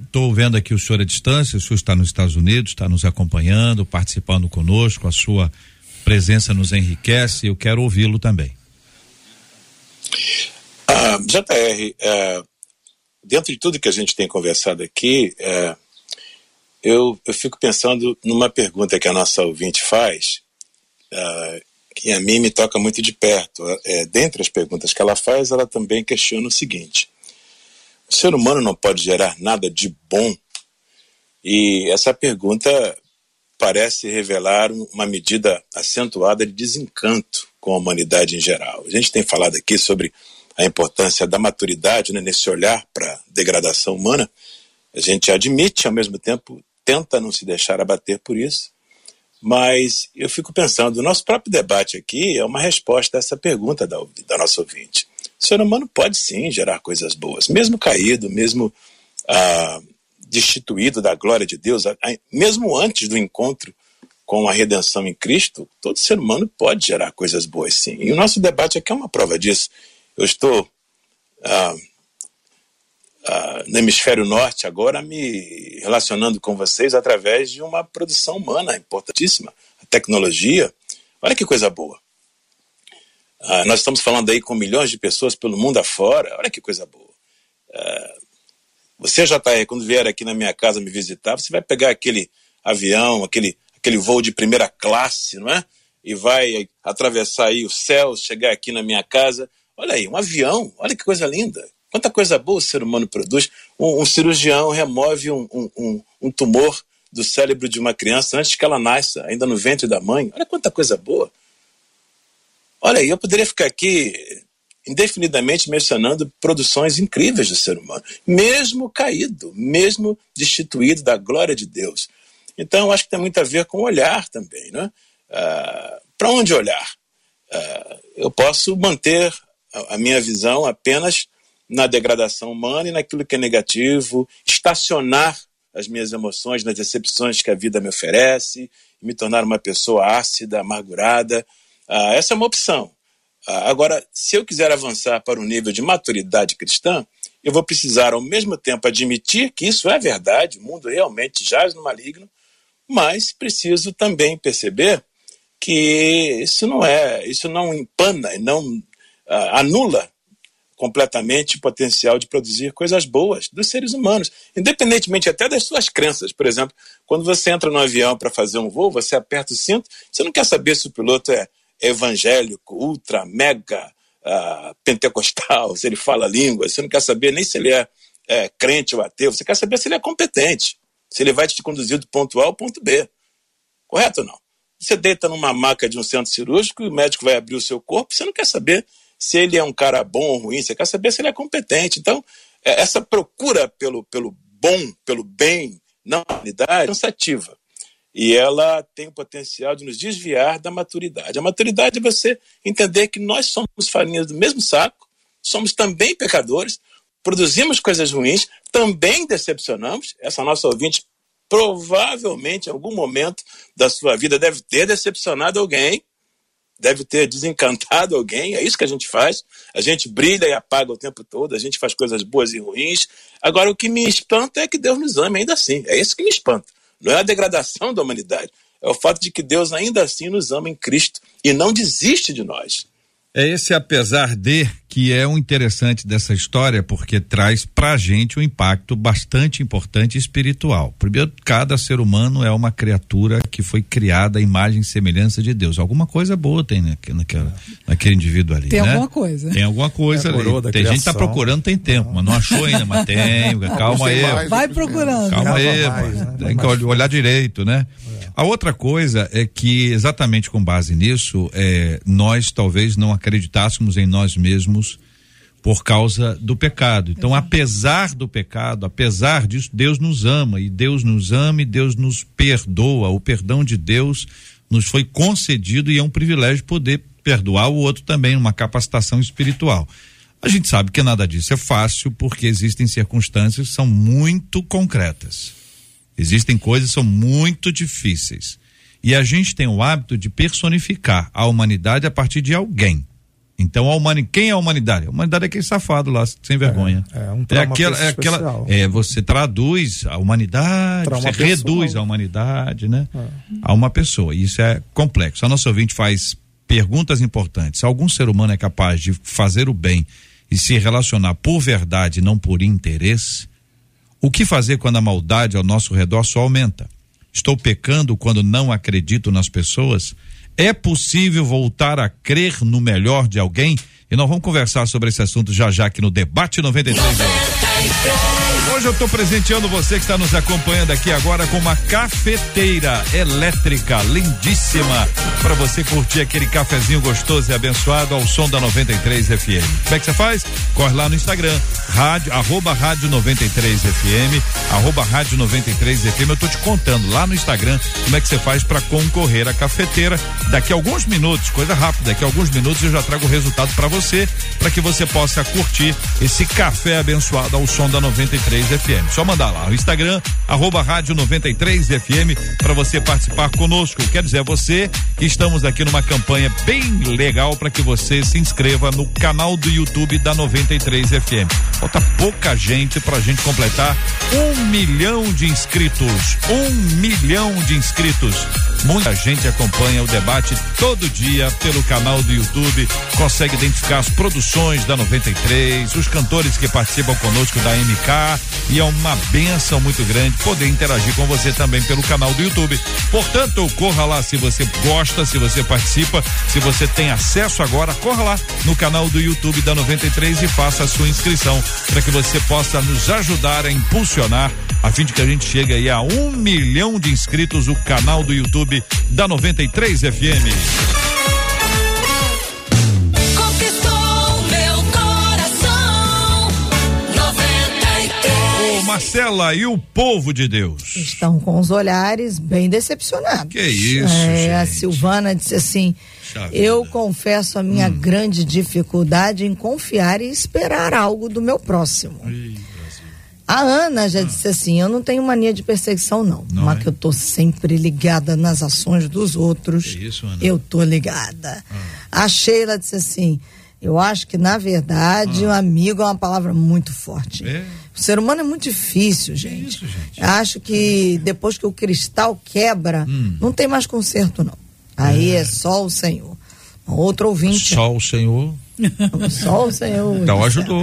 A: estou é, vendo aqui o senhor à distância, o senhor está nos Estados Unidos, está nos acompanhando, participando conosco, a sua presença nos enriquece, eu quero ouvi-lo também.
E: Ah, JR, é, dentro de tudo que a gente tem conversado aqui, é, eu, eu fico pensando numa pergunta que a nossa ouvinte faz, uh, que a mim me toca muito de perto. É, dentre as perguntas que ela faz, ela também questiona o seguinte: o ser humano não pode gerar nada de bom? E essa pergunta parece revelar uma medida acentuada de desencanto com a humanidade em geral. A gente tem falado aqui sobre a importância da maturidade né, nesse olhar para a degradação humana. A gente admite, ao mesmo tempo, tenta não se deixar abater por isso. Mas eu fico pensando, o nosso próprio debate aqui é uma resposta a essa pergunta da, da nossa ouvinte. O ser humano pode sim gerar coisas boas, mesmo caído, mesmo ah, destituído da glória de Deus, mesmo antes do encontro com a redenção em Cristo, todo ser humano pode gerar coisas boas, sim. E o nosso debate aqui é uma prova disso. Eu estou ah, ah, no hemisfério norte agora me relacionando com vocês através de uma produção humana importantíssima, a tecnologia. Olha que coisa boa. Ah, nós estamos falando aí com milhões de pessoas pelo mundo afora. Olha que coisa boa. Ah, você, JR, quando vier aqui na minha casa me visitar, você vai pegar aquele avião, aquele, aquele voo de primeira classe, não é? E vai atravessar aí o céu, chegar aqui na minha casa. Olha aí, um avião, olha que coisa linda. Quanta coisa boa o ser humano produz. Um, um cirurgião remove um, um, um, tumor do cérebro de uma criança antes que ela nasça, ainda no ventre da mãe. Olha quanta coisa boa. Olha aí, eu poderia ficar aqui indefinidamente mencionando produções incríveis do ser humano, mesmo caído, mesmo destituído da glória de Deus. Então, acho que tem muito a ver com olhar também. Né? Ah, Para onde olhar? Ah, eu posso manter a, minha visão apenas na degradação humana e naquilo que é negativo, estacionar as minhas emoções nas decepções que a vida me oferece, me tornar uma pessoa ácida, amargurada. Ah, essa é uma opção. Ah, agora, se eu quiser avançar para um nível de maturidade cristã, eu vou precisar, ao mesmo tempo, admitir que isso é verdade, o mundo realmente jaz no maligno, mas preciso também perceber que isso não é, isso não empana não anula completamente o potencial de produzir coisas boas dos seres humanos, independentemente até das suas crenças. Por exemplo, quando você entra no avião para fazer um voo, você aperta o cinto, você não quer saber se o piloto é evangélico, ultra, mega, uh, pentecostal, [laughs] se ele fala língua, você não quer saber nem se ele é, é, crente ou ateu, você quer saber se ele é competente, se ele vai te conduzir do ponto A ao ponto B. Correto ou não? Você deita numa maca de um centro cirúrgico e o médico vai abrir o seu corpo, você não quer saber se ele é um cara bom ou ruim, você quer saber se ele é competente. Então, é, essa procura pelo, pelo bom, pelo bem na humanidade é cansativa. E ela tem o potencial de nos desviar da maturidade. A maturidade é você entender que nós somos farinhas do mesmo saco, somos também pecadores, produzimos coisas ruins, também decepcionamos. Essa nossa ouvinte provavelmente em algum momento da sua vida deve ter decepcionado alguém, deve ter desencantado alguém. É isso que a gente faz. A gente brilha e apaga o tempo todo, a gente faz coisas boas e ruins. Agora, o que me espanta é que Deus nos ame ainda assim. É isso que me espanta. Não é a degradação da humanidade. É o fato de que Deus ainda assim nos ama em Cristo e não desiste de nós.
A: É esse apesar de que é o um interessante dessa história porque traz pra gente um impacto bastante importante espiritual. Primeiro, cada ser humano é uma criatura que foi criada à imagem e semelhança de Deus. Alguma coisa boa tem naquela, naquele indivíduo ali,
F: Tem
A: né?
F: alguma coisa.
A: Tem alguma coisa é ali. Tem criação. gente que tá procurando, tem tempo, mas não achou ainda, mas tem. [laughs] Calma aí.
F: Vai procurando.
A: Calma aí, mais, né? tem que olhar direito, né? A outra coisa é que, exatamente com base nisso, é, nós talvez não acreditássemos em nós mesmos por causa do pecado. Então, apesar do pecado, apesar disso, Deus nos ama e Deus nos ama e Deus nos perdoa. O perdão de Deus nos foi concedido e é um privilégio poder perdoar o outro também, uma capacitação espiritual. A gente sabe que nada disso é fácil porque existem circunstâncias que são muito concretas. Existem coisas que são muito difíceis. E a gente tem o hábito de personificar a humanidade a partir de alguém. Então, a humani... quem é a humanidade? A humanidade é aquele safado lá, sem vergonha.
B: É, é um é aquela, é aquela
A: é, Você traduz a humanidade, você pessoal. reduz a humanidade, né? É. A uma pessoa. Isso é complexo. A nossa ouvinte faz perguntas importantes. Algum ser humano é capaz de fazer o bem e se relacionar por verdade, não por interesse? O que fazer quando a maldade ao nosso redor só aumenta? Estou pecando quando não acredito nas pessoas? É possível voltar a crer no melhor de alguém? E nós vamos conversar sobre esse assunto já já aqui no Debate 93. 93. Hoje eu estou presenteando você que está nos acompanhando aqui agora com uma cafeteira elétrica lindíssima para você curtir aquele cafezinho gostoso e abençoado ao som da 93 FM. Como é que você faz? Corre lá no Instagram, rádio, arroba rádio 93 FM, arroba rádio 93 FM. Eu estou te contando lá no Instagram como é que você faz para concorrer à cafeteira. Daqui a alguns minutos, coisa rápida, daqui a alguns minutos eu já trago o resultado para você, para que você possa curtir esse café abençoado ao som da 93 FM. Só mandar lá no Instagram, arroba rádio 93 FM, para você participar conosco. Quer dizer, você que estamos aqui numa campanha bem legal para que você se inscreva no canal do YouTube da 93 FM. Falta pouca gente para a gente completar um milhão de inscritos. Um milhão de inscritos. Muita gente acompanha o debate todo dia pelo canal do YouTube, consegue identificar as produções da 93, os cantores que participam conosco da MK, e é uma benção muito grande poder interagir com você também pelo canal do YouTube. Portanto, corra lá se você gosta, se você participa, se você tem acesso agora, corra lá no canal do YouTube da 93 e faça a sua inscrição para que você possa nos ajudar a impulsionar a fim de que a gente chegue aí a um milhão de inscritos o canal do YouTube da 93 FM. Marcela, e o povo de Deus?
C: Estão com os olhares bem decepcionados.
A: Que isso, é,
C: A Silvana disse assim, eu confesso a minha hum. grande dificuldade em confiar e esperar algo do meu próximo. a Ana já ah. disse assim: Eu não tenho mania de perseguição, não. não mas é? que eu tô sempre ligada nas ações dos outros.
A: Isso, Ana?
C: Eu tô ligada. Ah. A Sheila disse assim: eu acho que, na verdade, ah. um amigo é uma palavra muito forte. É. O ser humano é muito difícil, gente. Isso, gente. Acho que depois que o cristal quebra, hum. não tem mais conserto, não. Aí é, é só o Senhor. Outro ouvinte.
A: Só o Senhor.
C: Só o Senhor.
A: Então ajudou.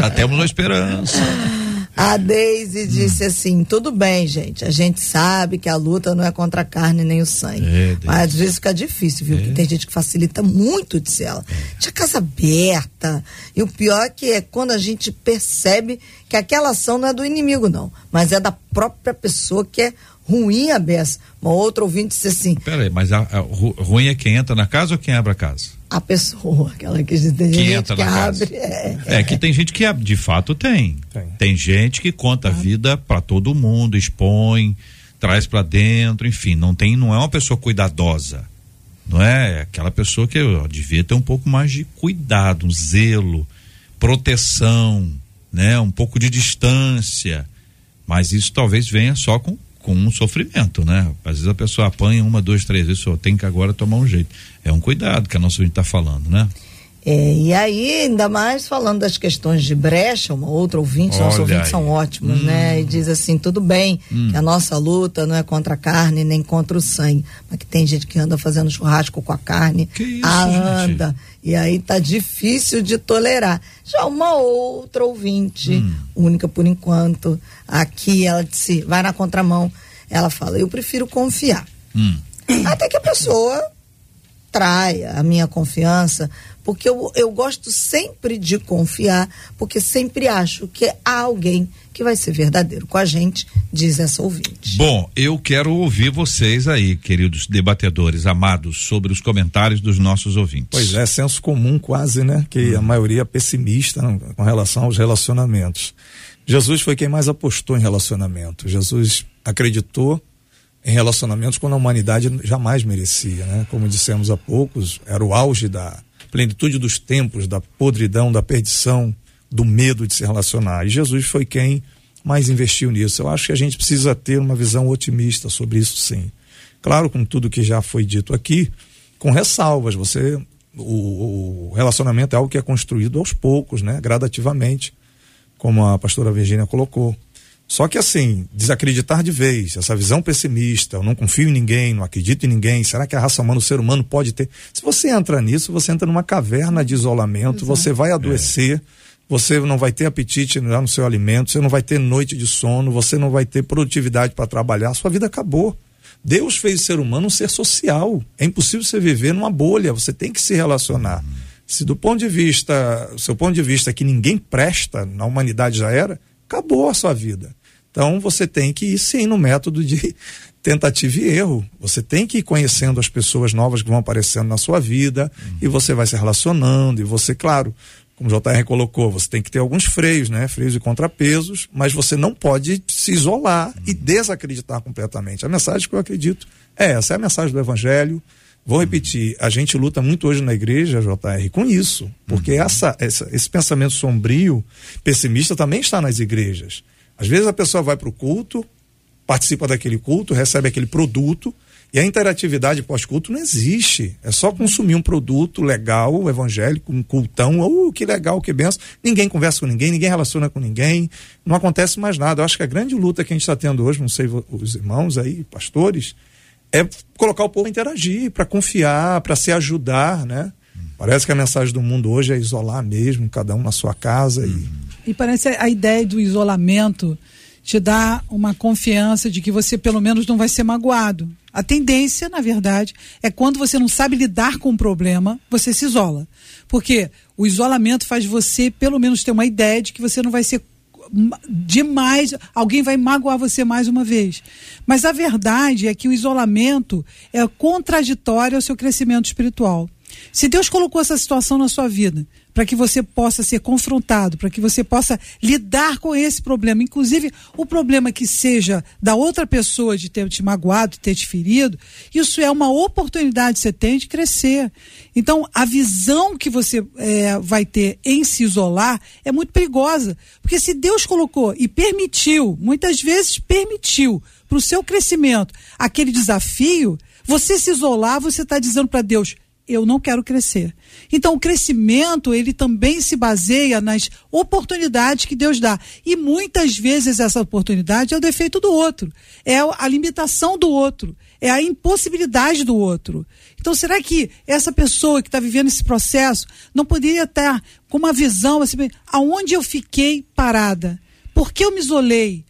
A: Já temos uma esperança. [laughs]
C: A Deise disse assim: tudo bem, gente. A gente sabe que a luta não é contra a carne nem o sangue. É, mas às vezes fica difícil, viu? É. Que tem gente que facilita muito, disse ela. É. Tinha casa aberta. E o pior é que é quando a gente percebe que aquela ação não é do inimigo, não. Mas é da própria pessoa que é ruim a beça. Uma outra ouvinte disse assim.
A: Peraí, mas a, a, ruim é quem entra na casa ou quem abre a casa?
C: a pessoa, aquela que tem que entra que na abre, casa.
A: É, é, que tem gente que abre, de fato tem. Tem, tem gente que conta a vida para todo mundo, expõe, traz para dentro, enfim, não tem, não é uma pessoa cuidadosa. Não é aquela pessoa que ó, devia ter um pouco mais de cuidado, um zelo, proteção, né, um pouco de distância. Mas isso talvez venha só com com um sofrimento, né? Às vezes a pessoa apanha uma, duas, três vezes, só tem que agora tomar um jeito. É um cuidado que a nossa gente está falando, né?
C: É, e aí, ainda mais falando das questões de brecha, uma outra ouvinte, Olha nossos ouvintes aí. são ótimos, né? hum. né? E diz assim: tudo bem, hum. que a nossa luta não é contra a carne nem contra o sangue, mas que tem gente que anda fazendo churrasco com a carne, que isso, a anda. E aí tá difícil de tolerar. Já uma outra ouvinte, hum. única por enquanto, aqui ela disse: vai na contramão. Ela fala: eu prefiro confiar. Hum. Até que a pessoa traia a minha confiança, porque eu, eu gosto sempre de confiar, porque sempre acho que há alguém que vai ser verdadeiro com a gente, diz essa ouvinte.
A: Bom, eu quero ouvir vocês aí, queridos debatedores amados, sobre os comentários dos nossos ouvintes.
B: Pois é, senso comum quase, né? Que hum. a maioria é pessimista com relação aos relacionamentos. Jesus foi quem mais apostou em relacionamento. Jesus acreditou em relacionamentos quando a humanidade jamais merecia, né? Como dissemos há poucos, era o auge da plenitude dos tempos, da podridão, da perdição, do medo de se relacionar. E Jesus foi quem mais investiu nisso. Eu acho que a gente precisa ter uma visão otimista sobre isso, sim. Claro, com tudo que já foi dito aqui, com ressalvas. Você, o, o relacionamento é algo que é construído aos poucos, né? Gradativamente, como a pastora Virginia colocou. Só que assim, desacreditar de vez, essa visão pessimista, eu não confio em ninguém, não acredito em ninguém, será que a raça humana, o ser humano pode ter? Se você entra nisso, você entra numa caverna de isolamento, Exato. você vai adoecer, é. você não vai ter apetite no seu alimento, você não vai ter noite de sono, você não vai ter produtividade para trabalhar, sua vida acabou. Deus fez o ser humano um ser social. É impossível você viver numa bolha, você tem que se relacionar. Se do ponto de vista, seu ponto de vista é que ninguém presta, na humanidade já era, acabou a sua vida. Então você tem que ir sim no método de [laughs] tentativa e erro. Você tem que ir conhecendo as pessoas novas que vão aparecendo na sua vida uhum. e você vai se relacionando e você, claro, como o JR colocou, você tem que ter alguns freios, né? Freios e contrapesos, mas você não pode se isolar uhum. e desacreditar completamente. A mensagem que eu acredito é essa, é a mensagem do evangelho. Vou repetir, a gente luta muito hoje na igreja, JR, com isso, porque uhum. essa, essa, esse pensamento sombrio, pessimista também está nas igrejas. Às vezes a pessoa vai para o culto, participa daquele culto, recebe aquele produto, e a interatividade pós-culto não existe. É só consumir um produto legal, evangélico, um cultão, oh, que legal, que benção. Ninguém conversa com ninguém, ninguém relaciona com ninguém, não acontece mais nada. Eu acho que a grande luta que a gente está tendo hoje, não sei os irmãos aí, pastores, é colocar o povo a interagir, para confiar, para se ajudar, né? Parece que a mensagem do mundo hoje é isolar mesmo, cada um na sua casa e
F: e parece a ideia do isolamento te dá uma confiança de que você pelo menos não vai ser magoado. A tendência, na verdade, é quando você não sabe lidar com o problema, você se isola. Porque o isolamento faz você, pelo menos, ter uma ideia de que você não vai ser demais, alguém vai magoar você mais uma vez. Mas a verdade é que o isolamento é contraditório ao seu crescimento espiritual. Se Deus colocou essa situação na sua vida, para que você possa ser confrontado, para que você possa lidar com esse problema, inclusive o problema que seja da outra pessoa de ter te magoado, ter te ferido, isso é uma oportunidade que você tem de crescer. Então, a visão que você é, vai ter em se isolar é muito perigosa, porque se Deus colocou e permitiu, muitas vezes permitiu, para o seu crescimento aquele desafio, você se isolar, você está dizendo para Deus: eu não quero crescer. Então, o crescimento, ele também se baseia nas oportunidades que Deus dá. E muitas vezes essa oportunidade é o defeito do outro, é a limitação do outro, é a impossibilidade do outro. Então, será que essa pessoa que está vivendo esse processo não poderia estar com uma visão assim, aonde eu fiquei parada? Por que eu me isolei?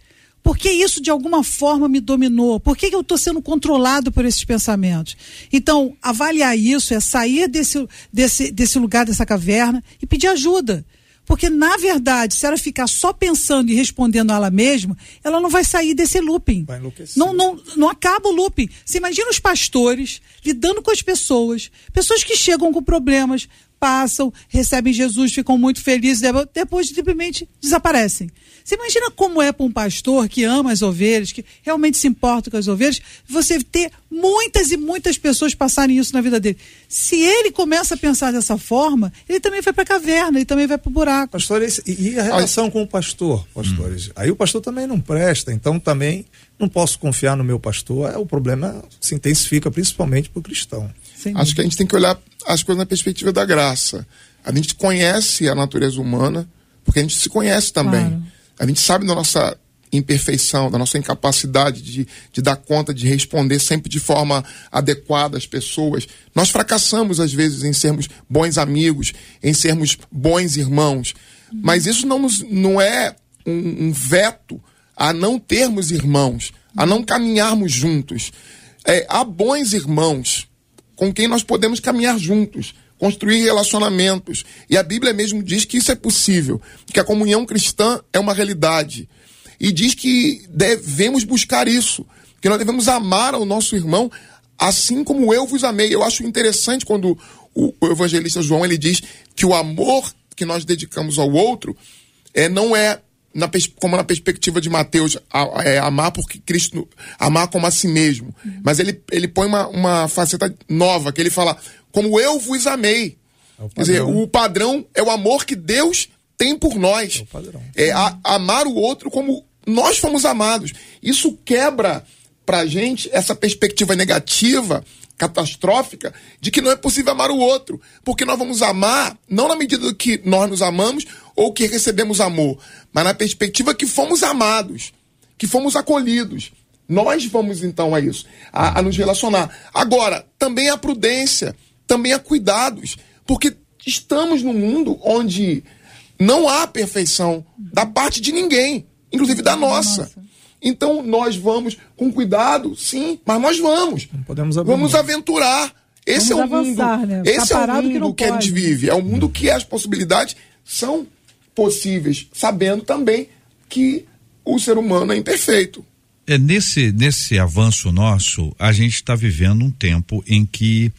F: Por que isso de alguma forma me dominou? Por que, eu estou sendo controlado por esses pensamentos? Então, avaliar isso é sair desse, desse, desse lugar, dessa caverna e pedir ajuda. Porque, na verdade, se ela ficar só pensando e respondendo a ela mesma, ela não vai sair desse looping. Vai enlouquecer. Não, não, não acaba o looping. Você imagina os pastores lidando com as pessoas, pessoas que chegam com problemas, passam, recebem Jesus, ficam muito felizes, depois simplesmente desaparecem. Você imagina como é para um pastor que ama as ovelhas, que realmente se importa com as ovelhas, você ter muitas e muitas pessoas passarem isso na vida dele. Se ele começa a pensar dessa forma, ele também vai para a caverna, ele também vai para o buraco.
B: Pastores, e a relação com o pastor, pastores? Hum. Aí o pastor também não presta, então também não posso confiar no meu pastor. É, o problema se intensifica, principalmente para o cristão.
D: Acho que a gente tem que olhar as coisas na perspectiva da graça. A gente conhece a natureza humana, porque a gente se conhece também. Claro. A gente sabe da nossa imperfeição, da nossa incapacidade de, de dar conta, de responder sempre de forma adequada às pessoas. Nós fracassamos, às vezes, em sermos bons amigos, em sermos bons irmãos. Mas isso não, nos, não é um, um veto a não termos irmãos, a não caminharmos juntos. É, há bons irmãos com quem nós podemos caminhar juntos, construir relacionamentos. E a Bíblia mesmo diz que isso é possível, que a comunhão cristã é uma realidade. E diz que devemos buscar isso, que nós devemos amar ao nosso irmão assim como eu vos amei. Eu acho interessante quando o, evangelista João ele diz que o amor que nós dedicamos ao outro é, não é na, como na perspectiva de Mateus, a, é, amar porque Cristo, amar como a si mesmo. Uhum. Mas ele, ele põe uma, uma faceta nova, que ele fala, como eu vos amei. É Quer dizer, o padrão é o amor que Deus tem por nós. É, é a, amar o outro como nós fomos amados. Isso quebra pra gente essa perspectiva negativa catastrófica de que não é possível amar o outro, porque nós vamos amar não na medida que nós nos amamos ou que recebemos amor, mas na perspectiva que fomos amados, que fomos acolhidos. Nós vamos então a isso, a, a nos relacionar. Agora, também há prudência, também há cuidados, porque estamos num mundo onde não há perfeição da parte de ninguém, inclusive da nossa. Então nós vamos com cuidado, sim, mas nós vamos. vamos aventurar. Esse vamos é o avançar, mundo. Né? Esse é o mundo que, que a gente vive. É um mundo que as possibilidades são possíveis, sabendo também que o ser humano é imperfeito.
A: É nesse nesse avanço nosso, a gente está vivendo um tempo em que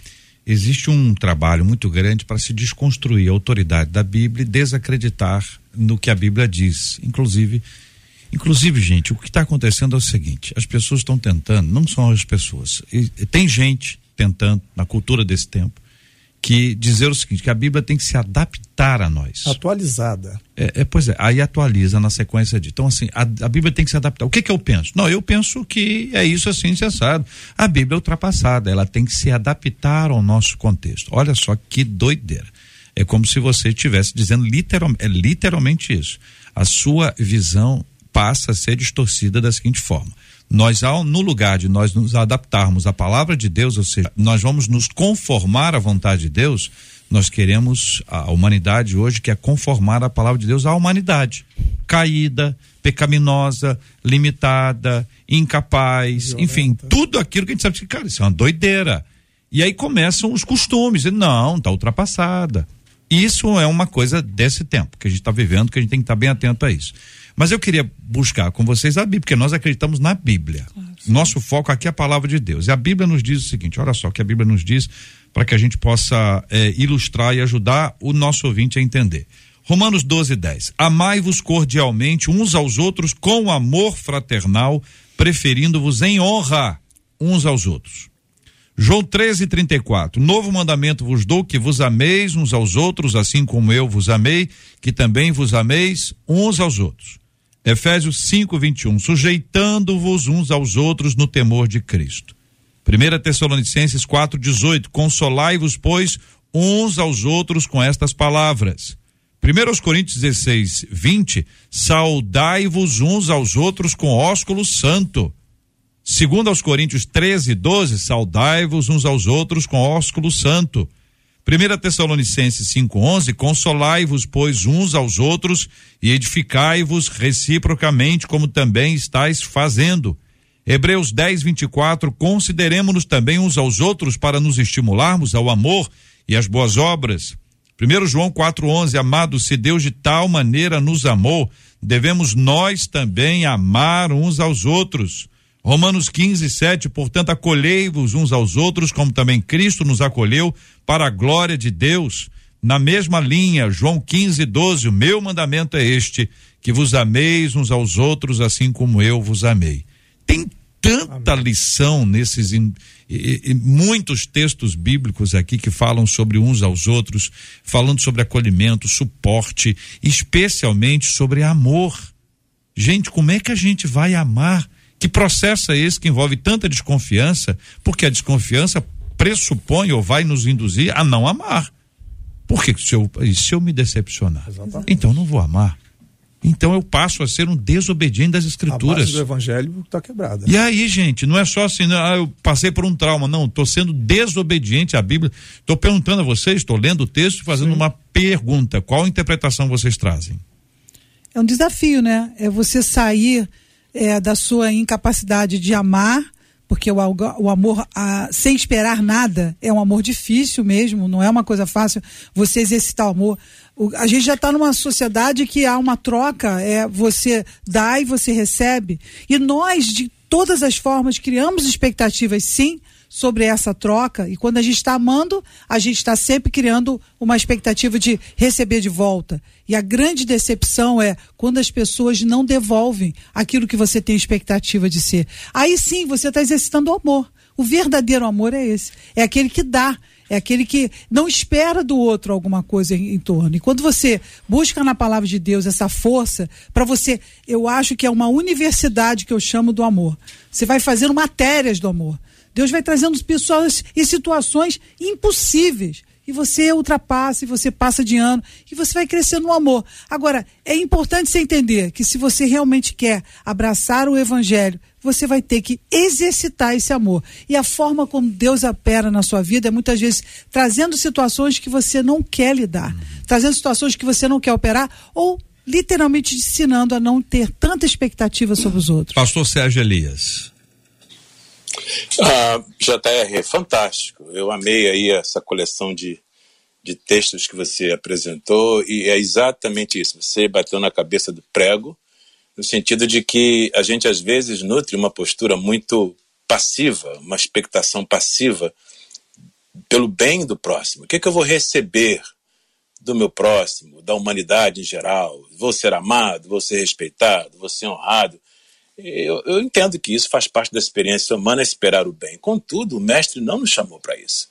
A: existe um trabalho muito grande para se desconstruir a autoridade da Bíblia e desacreditar no que a Bíblia diz, inclusive Inclusive, gente, o que está acontecendo é o seguinte: as pessoas estão tentando, não são as pessoas, e, tem gente tentando, na cultura desse tempo, que dizer o seguinte: que a Bíblia tem que se adaptar a nós.
B: Atualizada.
A: É, é pois é, aí atualiza na sequência de. Então, assim, a, a Bíblia tem que se adaptar. O que, que eu penso? Não, eu penso que é isso assim, cessado. A Bíblia é ultrapassada, ela tem que se adaptar ao nosso contexto. Olha só que doideira. É como se você estivesse dizendo literalmente, é literalmente isso. A sua visão passa a ser distorcida da seguinte forma: nós, ao, no lugar de nós nos adaptarmos à palavra de Deus, ou seja, nós vamos nos conformar à vontade de Deus, nós queremos, a humanidade hoje quer conformar a palavra de Deus à humanidade. Caída, pecaminosa, limitada, incapaz, Violenta. enfim, tudo aquilo que a gente sabe que, cara, isso é uma doideira. E aí começam os costumes, não, está ultrapassada. Isso é uma coisa desse tempo que a gente está vivendo, que a gente tem que estar tá bem atento a isso. Mas eu queria buscar com vocês a Bíblia, porque nós acreditamos na Bíblia. Claro, Nosso foco aqui é a palavra de Deus. E a Bíblia nos diz o seguinte: olha só o que a Bíblia nos diz para que a gente possa é, ilustrar e ajudar o nosso ouvinte a entender. Romanos 12, 10. Amai-vos cordialmente uns aos outros com amor fraternal, preferindo-vos em honra uns aos outros. João 13, 34. Novo mandamento vos dou que vos ameis uns aos outros, assim como eu vos amei, que também vos ameis uns aos outros. Efésios 5, 21. Sujeitando-vos uns aos outros no temor de Cristo. 1 Tessalonicenses 4, 18. Consolai-vos, pois, uns aos outros com estas palavras. 1 Coríntios 16, 20. Saudai-vos uns aos outros com ósculo santo. Segundo aos Coríntios 13, 12. Saudai-vos uns aos outros com ósculo santo. 1 Tessalonicenses 5:11 Consolai-vos pois uns aos outros e edificai-vos reciprocamente como também estáis fazendo. Hebreus 10:24 Consideremos-nos também uns aos outros para nos estimularmos ao amor e às boas obras. 1 João 4:11 Amados, se Deus de tal maneira nos amou, devemos nós também amar uns aos outros. Romanos 15, 7, portanto, acolhei-vos uns aos outros, como também Cristo nos acolheu, para a glória de Deus. Na mesma linha, João 15, 12, o meu mandamento é este: que vos ameis uns aos outros, assim como eu vos amei. Tem tanta Amém. lição nesses e, e, muitos textos bíblicos aqui que falam sobre uns aos outros, falando sobre acolhimento, suporte, especialmente sobre amor. Gente, como é que a gente vai amar? Que processo é esse que envolve tanta desconfiança? Porque a desconfiança pressupõe ou vai nos induzir a não amar. Porque se eu, se eu me decepcionar, Exatamente. então não vou amar. Então eu passo a ser um desobediente das escrituras. A base
B: do evangelho está quebrada.
A: E aí, gente, não é só assim, não, ah, eu passei por um trauma, não, estou sendo desobediente à Bíblia. Estou perguntando a vocês, estou lendo o texto e fazendo Sim. uma pergunta. Qual interpretação vocês trazem?
F: É um desafio, né? É você sair é, da sua incapacidade de amar, porque o, o amor a, sem esperar nada é um amor difícil mesmo, não é uma coisa fácil você exercitar o amor. O, a gente já está numa sociedade que há uma troca, é você dá e você recebe. E nós, de todas as formas, criamos expectativas, sim, sobre essa troca. E quando a gente está amando, a gente está sempre criando uma expectativa de receber de volta. E a grande decepção é quando as pessoas não devolvem aquilo que você tem expectativa de ser. Aí sim você está exercitando o amor. O verdadeiro amor é esse. É aquele que dá. É aquele que não espera do outro alguma coisa em, em torno. E quando você busca na palavra de Deus essa força, para você, eu acho que é uma universidade que eu chamo do amor. Você vai fazendo matérias do amor. Deus vai trazendo pessoas em situações impossíveis. E você ultrapassa, e você passa de ano, e você vai crescendo no amor. Agora, é importante você entender que se você realmente quer abraçar o Evangelho, você vai ter que exercitar esse amor. E a forma como Deus opera na sua vida é muitas vezes trazendo situações que você não quer lidar, trazendo situações que você não quer operar, ou literalmente ensinando a não ter tanta expectativa sobre os outros.
A: Pastor Sérgio Elias.
E: Ah, JR, fantástico. Eu amei aí essa coleção de, de textos que você apresentou e é exatamente isso. Você bateu na cabeça do prego, no sentido de que a gente às vezes nutre uma postura muito passiva, uma expectação passiva pelo bem do próximo. O que, é que eu vou receber do meu próximo, da humanidade em geral? Vou ser amado, vou ser respeitado, vou ser honrado. Eu, eu, entendo que isso faz parte da experiência humana esperar o bem. Contudo, o mestre não nos chamou para isso.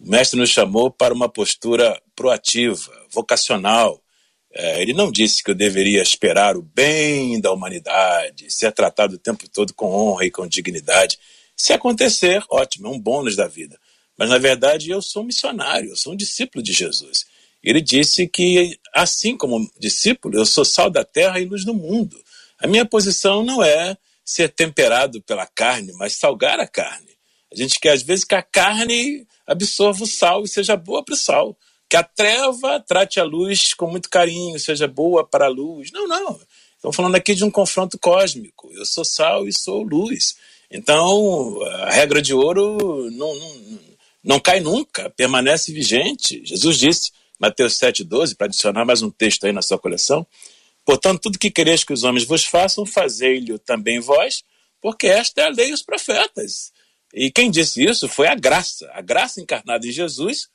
E: O mestre nos chamou para uma postura proativa, vocacional. É, ele não disse que eu deveria esperar o bem da humanidade, ser tratado o tempo todo com honra e com dignidade. Se acontecer, ótimo, é um bônus da vida. Mas, na verdade, eu sou um missionário, eu sou um discípulo de Jesus. Ele disse que, assim como discípulo, eu sou sal da terra e luz do mundo. A minha posição não é ser temperado pela carne, mas salgar a carne. A gente quer, às vezes, que a carne absorva o sal e seja boa para o sal. Que a treva trate a luz com muito carinho, seja boa para a luz. Não, não. Estamos falando aqui de um confronto cósmico. Eu sou sal e sou luz. Então, a regra de ouro não, não, não cai nunca, permanece vigente. Jesus disse, Mateus 7,12, para adicionar mais um texto aí na sua coleção, Portanto, tudo que quereis que os homens vos façam, fazei-lhe também vós, porque esta é a lei e os profetas. E quem disse isso foi a graça. A graça encarnada em Jesus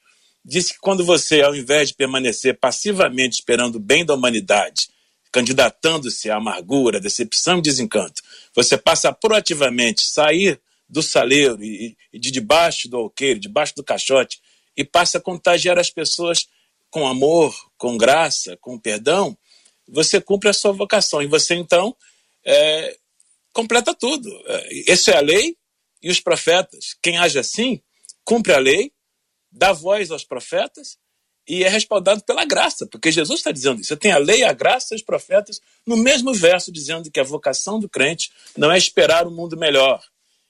E: disse que quando você, ao invés de permanecer passivamente esperando o bem da humanidade, candidatando-se à amargura, decepção e desencanto, você passa a proativamente sair do saleiro e, e de debaixo do alqueire, debaixo do caixote, e passa a contagiar as pessoas com amor, com graça, com perdão, você cumpre a sua vocação. E você, então, é, completa tudo. É, essa é a lei e os profetas. Quem age assim, cumpre a lei, dá voz aos profetas e é respaldado pela graça, porque Jesus está dizendo isso. Você tem a lei, a graça e os profetas no mesmo verso, dizendo que a vocação do crente não é esperar um mundo melhor.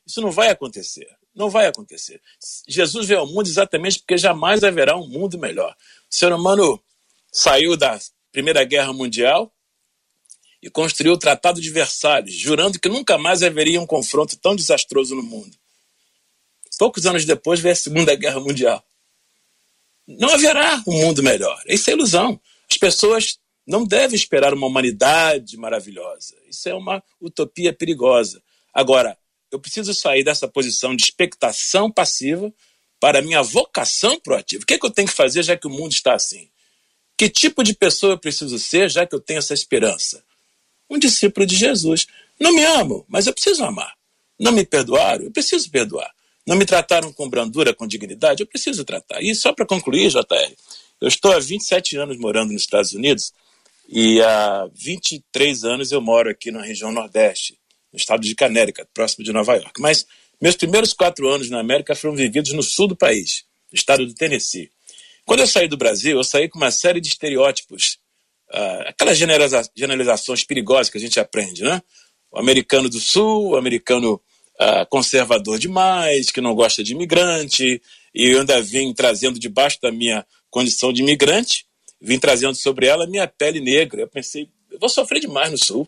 E: Isso não vai acontecer. Não vai acontecer. Jesus veio ao mundo exatamente porque jamais haverá um mundo melhor. O ser humano saiu da Primeira Guerra Mundial e construiu o Tratado de Versalhes, jurando que nunca mais haveria um confronto tão desastroso no mundo. Poucos anos depois veio a Segunda Guerra Mundial. Não haverá um mundo melhor. Isso é ilusão. As pessoas não devem esperar uma humanidade maravilhosa. Isso é uma utopia perigosa. Agora, eu preciso sair dessa posição de expectação passiva para a minha vocação proativa. O que, é que eu tenho que fazer já que o mundo está assim? Que tipo de pessoa eu preciso ser já que eu tenho essa esperança? Um discípulo de Jesus. Não me amo, mas eu preciso amar. Não me perdoaram, eu preciso perdoar. Não me trataram com brandura, com dignidade, eu preciso tratar. E só para concluir, JR, eu estou há 27 anos morando nos Estados Unidos e há 23 anos eu moro aqui na região Nordeste, no estado de Canérica, próximo de Nova York. Mas meus primeiros quatro anos na América foram vividos no sul do país, no estado do Tennessee. Quando eu saí do Brasil, eu saí com uma série de estereótipos, uh, aquelas generaliza generalizações perigosas que a gente aprende, né? O americano do sul, o americano uh, conservador demais, que não gosta de imigrante, e eu ainda vim trazendo debaixo da minha condição de imigrante, vim trazendo sobre ela minha pele negra. Eu pensei, eu vou sofrer demais no sul,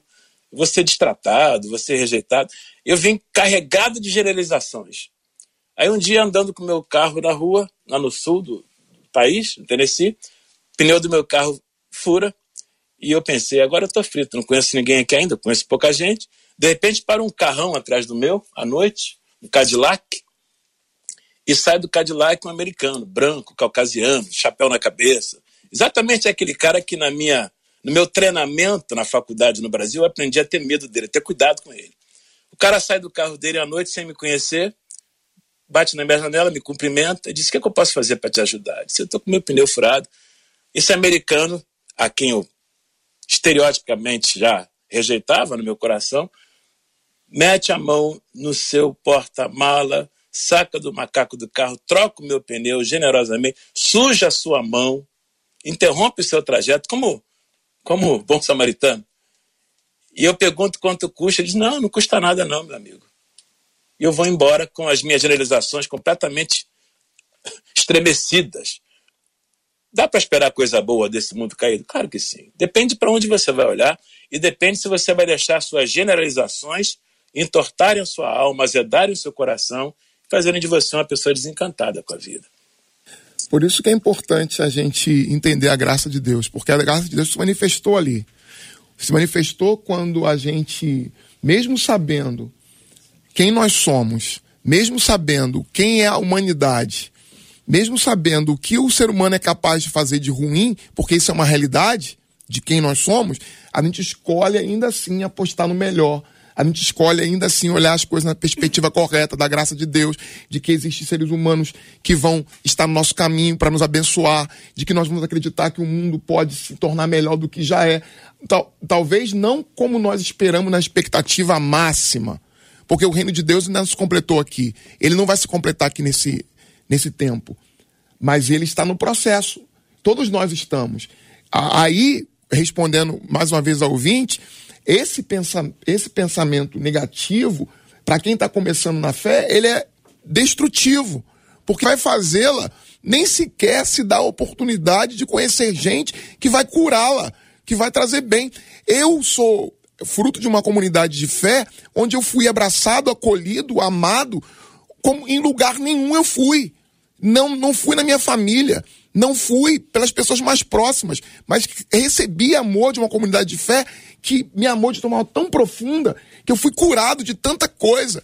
E: vou ser destratado, vou ser rejeitado. Eu vim carregado de generalizações. Aí um dia andando com meu carro na rua, lá no sul do país, no Tennessee, pneu do meu carro fura, e eu pensei, agora eu tô frito, não conheço ninguém aqui ainda, conheço pouca gente. De repente para um carrão atrás do meu, à noite, um Cadillac, e sai do Cadillac um americano, branco, caucasiano, chapéu na cabeça, Exatamente aquele cara que na minha, no meu treinamento na faculdade no Brasil, eu aprendi a ter medo dele, a ter cuidado com ele. O cara sai do carro dele à noite sem me conhecer, bate na minha janela, me cumprimenta, diz: O que, é que eu posso fazer para te ajudar? Disse: Eu estou com meu pneu furado. Esse americano, a quem eu estereotipicamente já rejeitava no meu coração, mete a mão no seu porta-mala, saca do macaco do carro, troca o meu pneu generosamente, suja a sua mão, interrompe o seu trajeto como, como bom samaritano. E eu pergunto quanto custa. Ele diz: Não, não custa nada, não, meu amigo. E eu vou embora com as minhas generalizações completamente estremecidas. Dá para esperar coisa boa desse mundo caído? Claro que sim. Depende para onde você vai olhar e depende se você vai deixar suas generalizações entortarem a sua alma, azedarem o seu coração, fazerem de você uma pessoa desencantada com a vida.
D: Por isso que é importante a gente entender a graça de Deus, porque a graça de Deus se manifestou ali. Se manifestou quando a gente, mesmo sabendo quem nós somos, mesmo sabendo quem é a humanidade, mesmo sabendo o que o ser humano é capaz de fazer de ruim, porque isso é uma realidade de quem nós somos, a gente escolhe ainda assim apostar no melhor a gente escolhe ainda assim olhar as coisas na perspectiva correta da graça de Deus, de que existem seres humanos que vão estar no nosso caminho para nos abençoar, de que nós vamos acreditar que o mundo pode se tornar melhor do que já é. Tal, talvez não como nós esperamos na expectativa máxima, porque o reino de Deus ainda não se completou aqui. Ele não vai se completar aqui nesse, nesse tempo. Mas ele está no processo. Todos nós estamos. Aí, respondendo mais uma vez ao ouvinte, esse, pensa, esse pensamento negativo, para quem está começando na fé, ele é destrutivo, porque vai fazê-la nem sequer se dar a oportunidade de conhecer gente que vai curá-la, que vai trazer bem. Eu sou fruto de uma comunidade de fé onde eu fui abraçado, acolhido, amado, como em lugar nenhum eu fui. Não, não fui na minha família, não fui pelas pessoas mais próximas, mas recebi amor de uma comunidade de fé que me amou de uma tão profunda que eu fui curado de tanta coisa.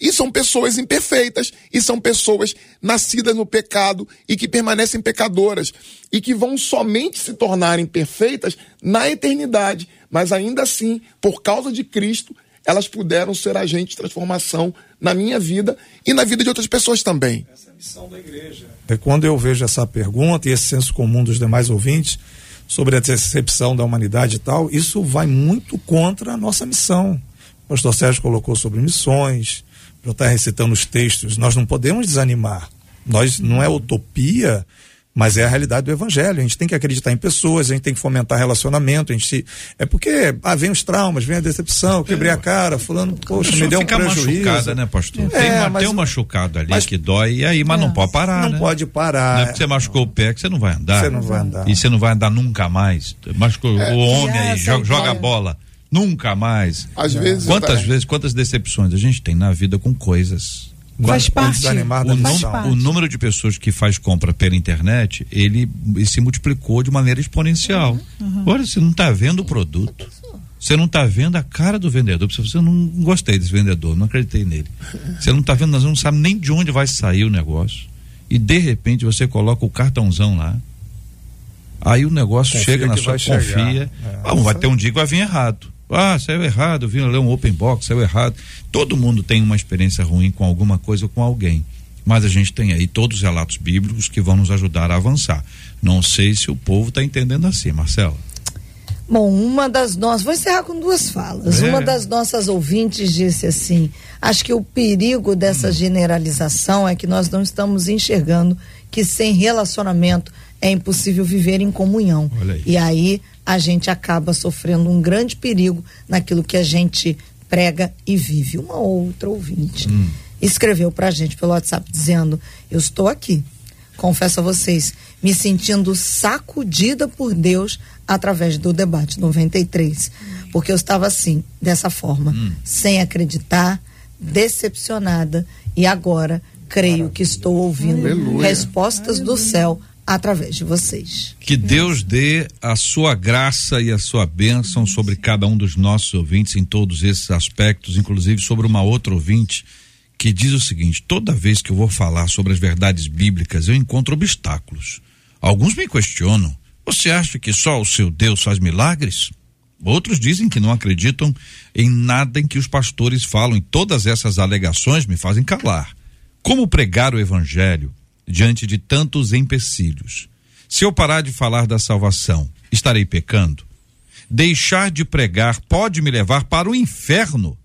D: E são pessoas imperfeitas, e são pessoas nascidas no pecado e que permanecem pecadoras, e que vão somente se tornarem perfeitas na eternidade, mas ainda assim, por causa de Cristo, elas puderam ser agentes de transformação na minha vida e na vida de outras pessoas também. Essa é a missão da
B: igreja. É quando eu vejo essa pergunta e esse senso comum dos demais ouvintes, sobre a decepção da humanidade e tal, isso vai muito contra a nossa missão. O pastor Sérgio colocou sobre missões, já está recitando os textos, nós não podemos desanimar. Nós não é utopia Mas é a realidade do evangelho. A gente tem que acreditar em pessoas, a gente tem que fomentar relacionamento. A gente se... É porque ah, vem os traumas, vem a decepção, quebrei a cara, fulano, poxa, me deu um prejuízo.
A: machucada, né, pastor? É, tem, uma, tem um machucado ali mas, que dói, e aí, mas é, não pode parar.
B: Não
A: né?
B: pode parar. Não é
A: porque você machucou o pé que você não vai andar.
B: Você não vai andar.
A: E você não vai andar nunca mais. Machucou é, o homem aí, joga, joga bola. Nunca mais.
D: Às vezes.
A: Quantas vezes, quantas decepções a gente tem na vida com coisas
F: Faz parte.
A: O, faz parte. o número de pessoas que faz compra pela internet, ele, ele se multiplicou de maneira exponencial. Uhum, uhum. Olha, você não está vendo o produto. Você não está vendo a cara do vendedor. Você não gostei desse vendedor, não acreditei nele. Você não está vendo, nós não sabe nem de onde vai sair o negócio. E de repente você coloca o cartãozão lá. Aí o negócio confia chega na sua confia. É. Ah, vai ter um dia que vai vir errado. Ah, saiu errado, viu ler um open box, saiu errado. Todo mundo tem uma experiência ruim com alguma coisa ou com alguém. Mas a gente tem aí todos os relatos bíblicos que vão nos ajudar a avançar. Não sei se o povo está entendendo assim, Marcela.
C: Bom, uma das nossas, vou encerrar com duas falas. É. Uma das nossas ouvintes disse assim: acho que o perigo dessa hum. generalização é que nós não estamos enxergando que sem relacionamento é impossível viver em comunhão. E aí a gente acaba sofrendo um grande perigo naquilo que a gente prega e vive. Uma outra ouvinte hum. escreveu para a gente pelo WhatsApp dizendo: Eu estou aqui, confesso a vocês, me sentindo sacudida por Deus através do debate 93. Porque eu estava assim, dessa forma, hum. sem acreditar, decepcionada e agora creio que estou ouvindo Aleluia. respostas Aleluia. do céu através de vocês.
A: Que Deus dê a sua graça e a sua bênção sobre cada um dos nossos ouvintes em todos esses aspectos, inclusive sobre uma outra ouvinte que diz o seguinte: toda vez que eu vou falar sobre as verdades bíblicas, eu encontro obstáculos. Alguns me questionam: você acha que só o seu Deus faz milagres? Outros dizem que não acreditam em nada em que os pastores falam, e todas essas alegações me fazem calar. Como pregar o evangelho? Diante de tantos empecilhos. Se eu parar de falar da salvação, estarei pecando? Deixar de pregar pode me levar para o inferno.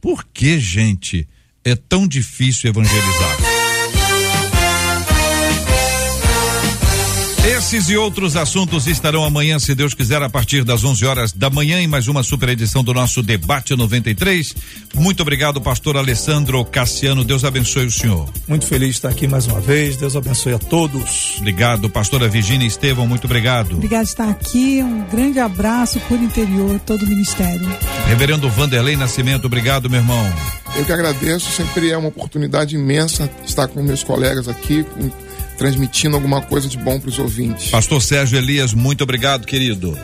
A: Por que, gente, é tão difícil evangelizar? Esses e outros assuntos estarão amanhã, se Deus quiser, a partir das 11 horas da manhã, em mais uma super edição do nosso Debate 93. Muito obrigado, pastor Alessandro Cassiano. Deus abençoe o senhor.
B: Muito feliz de estar aqui mais uma vez. Deus abençoe a todos.
A: Obrigado, pastora Virginia Estevão. Muito obrigado.
F: Obrigado de estar aqui. Um grande abraço por interior, todo o ministério.
A: Reverendo Vanderlei Nascimento, obrigado, meu irmão.
D: Eu que agradeço. Sempre é uma oportunidade imensa estar com meus colegas aqui, com transmitindo alguma coisa de bom para os ouvintes.
A: Pastor Sérgio Elias, muito obrigado, querido.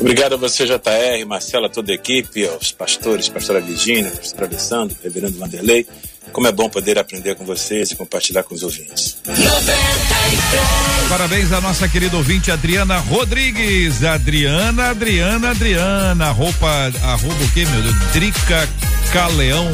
E: Obrigado a você, JR, Marcela, toda a equipe, aos pastores, pastora Virginia, pastor Alessandro, reverendo Vanderlei. Como é bom poder aprender com vocês e compartilhar com os ouvintes.
A: Parabéns à nossa querida ouvinte Adriana Rodrigues. Adriana, Adriana, Adriana. Roupa, arroba o que, meu Deus? Drica Caleão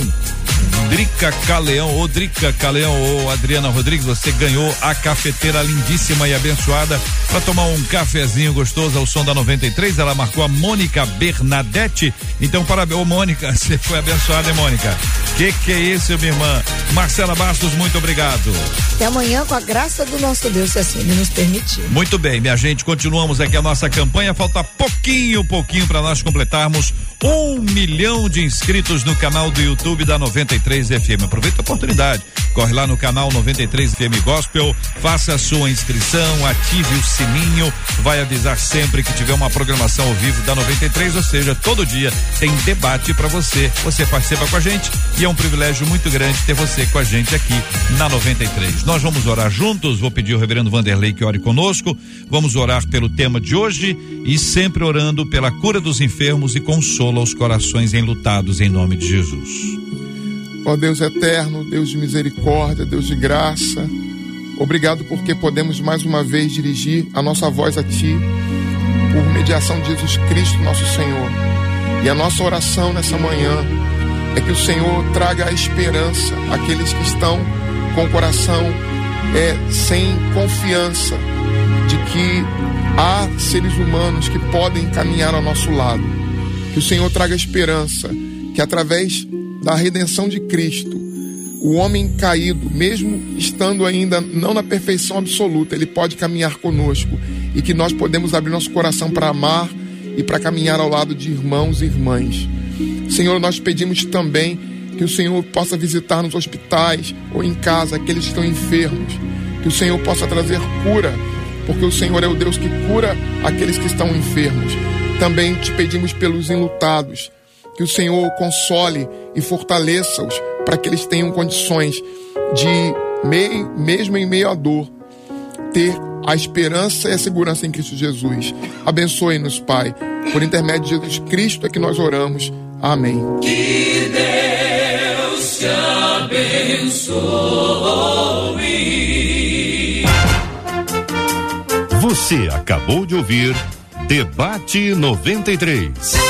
A: Drica Caleão, ou Drica Caleão, ou Adriana Rodrigues, você ganhou a cafeteira lindíssima e abençoada para tomar um cafezinho gostoso ao som da 93. Ela marcou a Mônica Bernadette. Então, parabéns, ô Mônica, [laughs] você foi abençoada, hein, Mônica? Que que é isso, minha irmã? Marcela Bastos, muito obrigado.
C: Até amanhã, com a graça do nosso Deus, se assim ele nos permitir.
A: Muito bem, minha gente, continuamos aqui a nossa campanha. Falta pouquinho, pouquinho para nós completarmos um milhão de inscritos no canal do YouTube da 93 FM. Aproveita a oportunidade. Corre lá no canal 93 FM Gospel, faça a sua inscrição, ative o sininho, vai avisar sempre que tiver uma programação ao vivo da 93, ou seja, todo dia tem debate para você. Você participa com a gente e é um privilégio muito grande ter você com a gente aqui na 93. Nós vamos orar juntos. Vou pedir ao reverendo Vanderlei que ore conosco. Vamos orar pelo tema de hoje e sempre orando pela cura dos enfermos e consola os corações enlutados em nome de Jesus.
D: Ó Deus eterno, Deus de misericórdia, Deus de graça, obrigado porque podemos mais uma vez dirigir a nossa voz a Ti, por mediação de Jesus Cristo, nosso Senhor. E a nossa oração nessa manhã é que o Senhor traga a esperança àqueles que estão com o coração é, sem confiança de que há seres humanos que podem caminhar ao nosso lado. Que o Senhor traga esperança, que através da redenção de Cristo, o homem caído, mesmo estando ainda não na perfeição absoluta, ele pode caminhar conosco e que nós podemos abrir nosso coração para amar e para caminhar ao lado de irmãos e irmãs. Senhor, nós pedimos também que o Senhor possa visitar nos hospitais ou em casa aqueles que estão enfermos, que o Senhor possa trazer cura, porque o Senhor é o Deus que cura aqueles que estão enfermos. Também te pedimos pelos enlutados, que o Senhor console e fortaleça-os para que eles tenham condições de, mesmo em meio à dor, ter a esperança e a segurança em Cristo Jesus. Abençoe-nos, Pai. Por intermédio de Jesus Cristo é que nós oramos. Amém.
G: Que Deus te abençoe. Você acabou de ouvir Debate 93.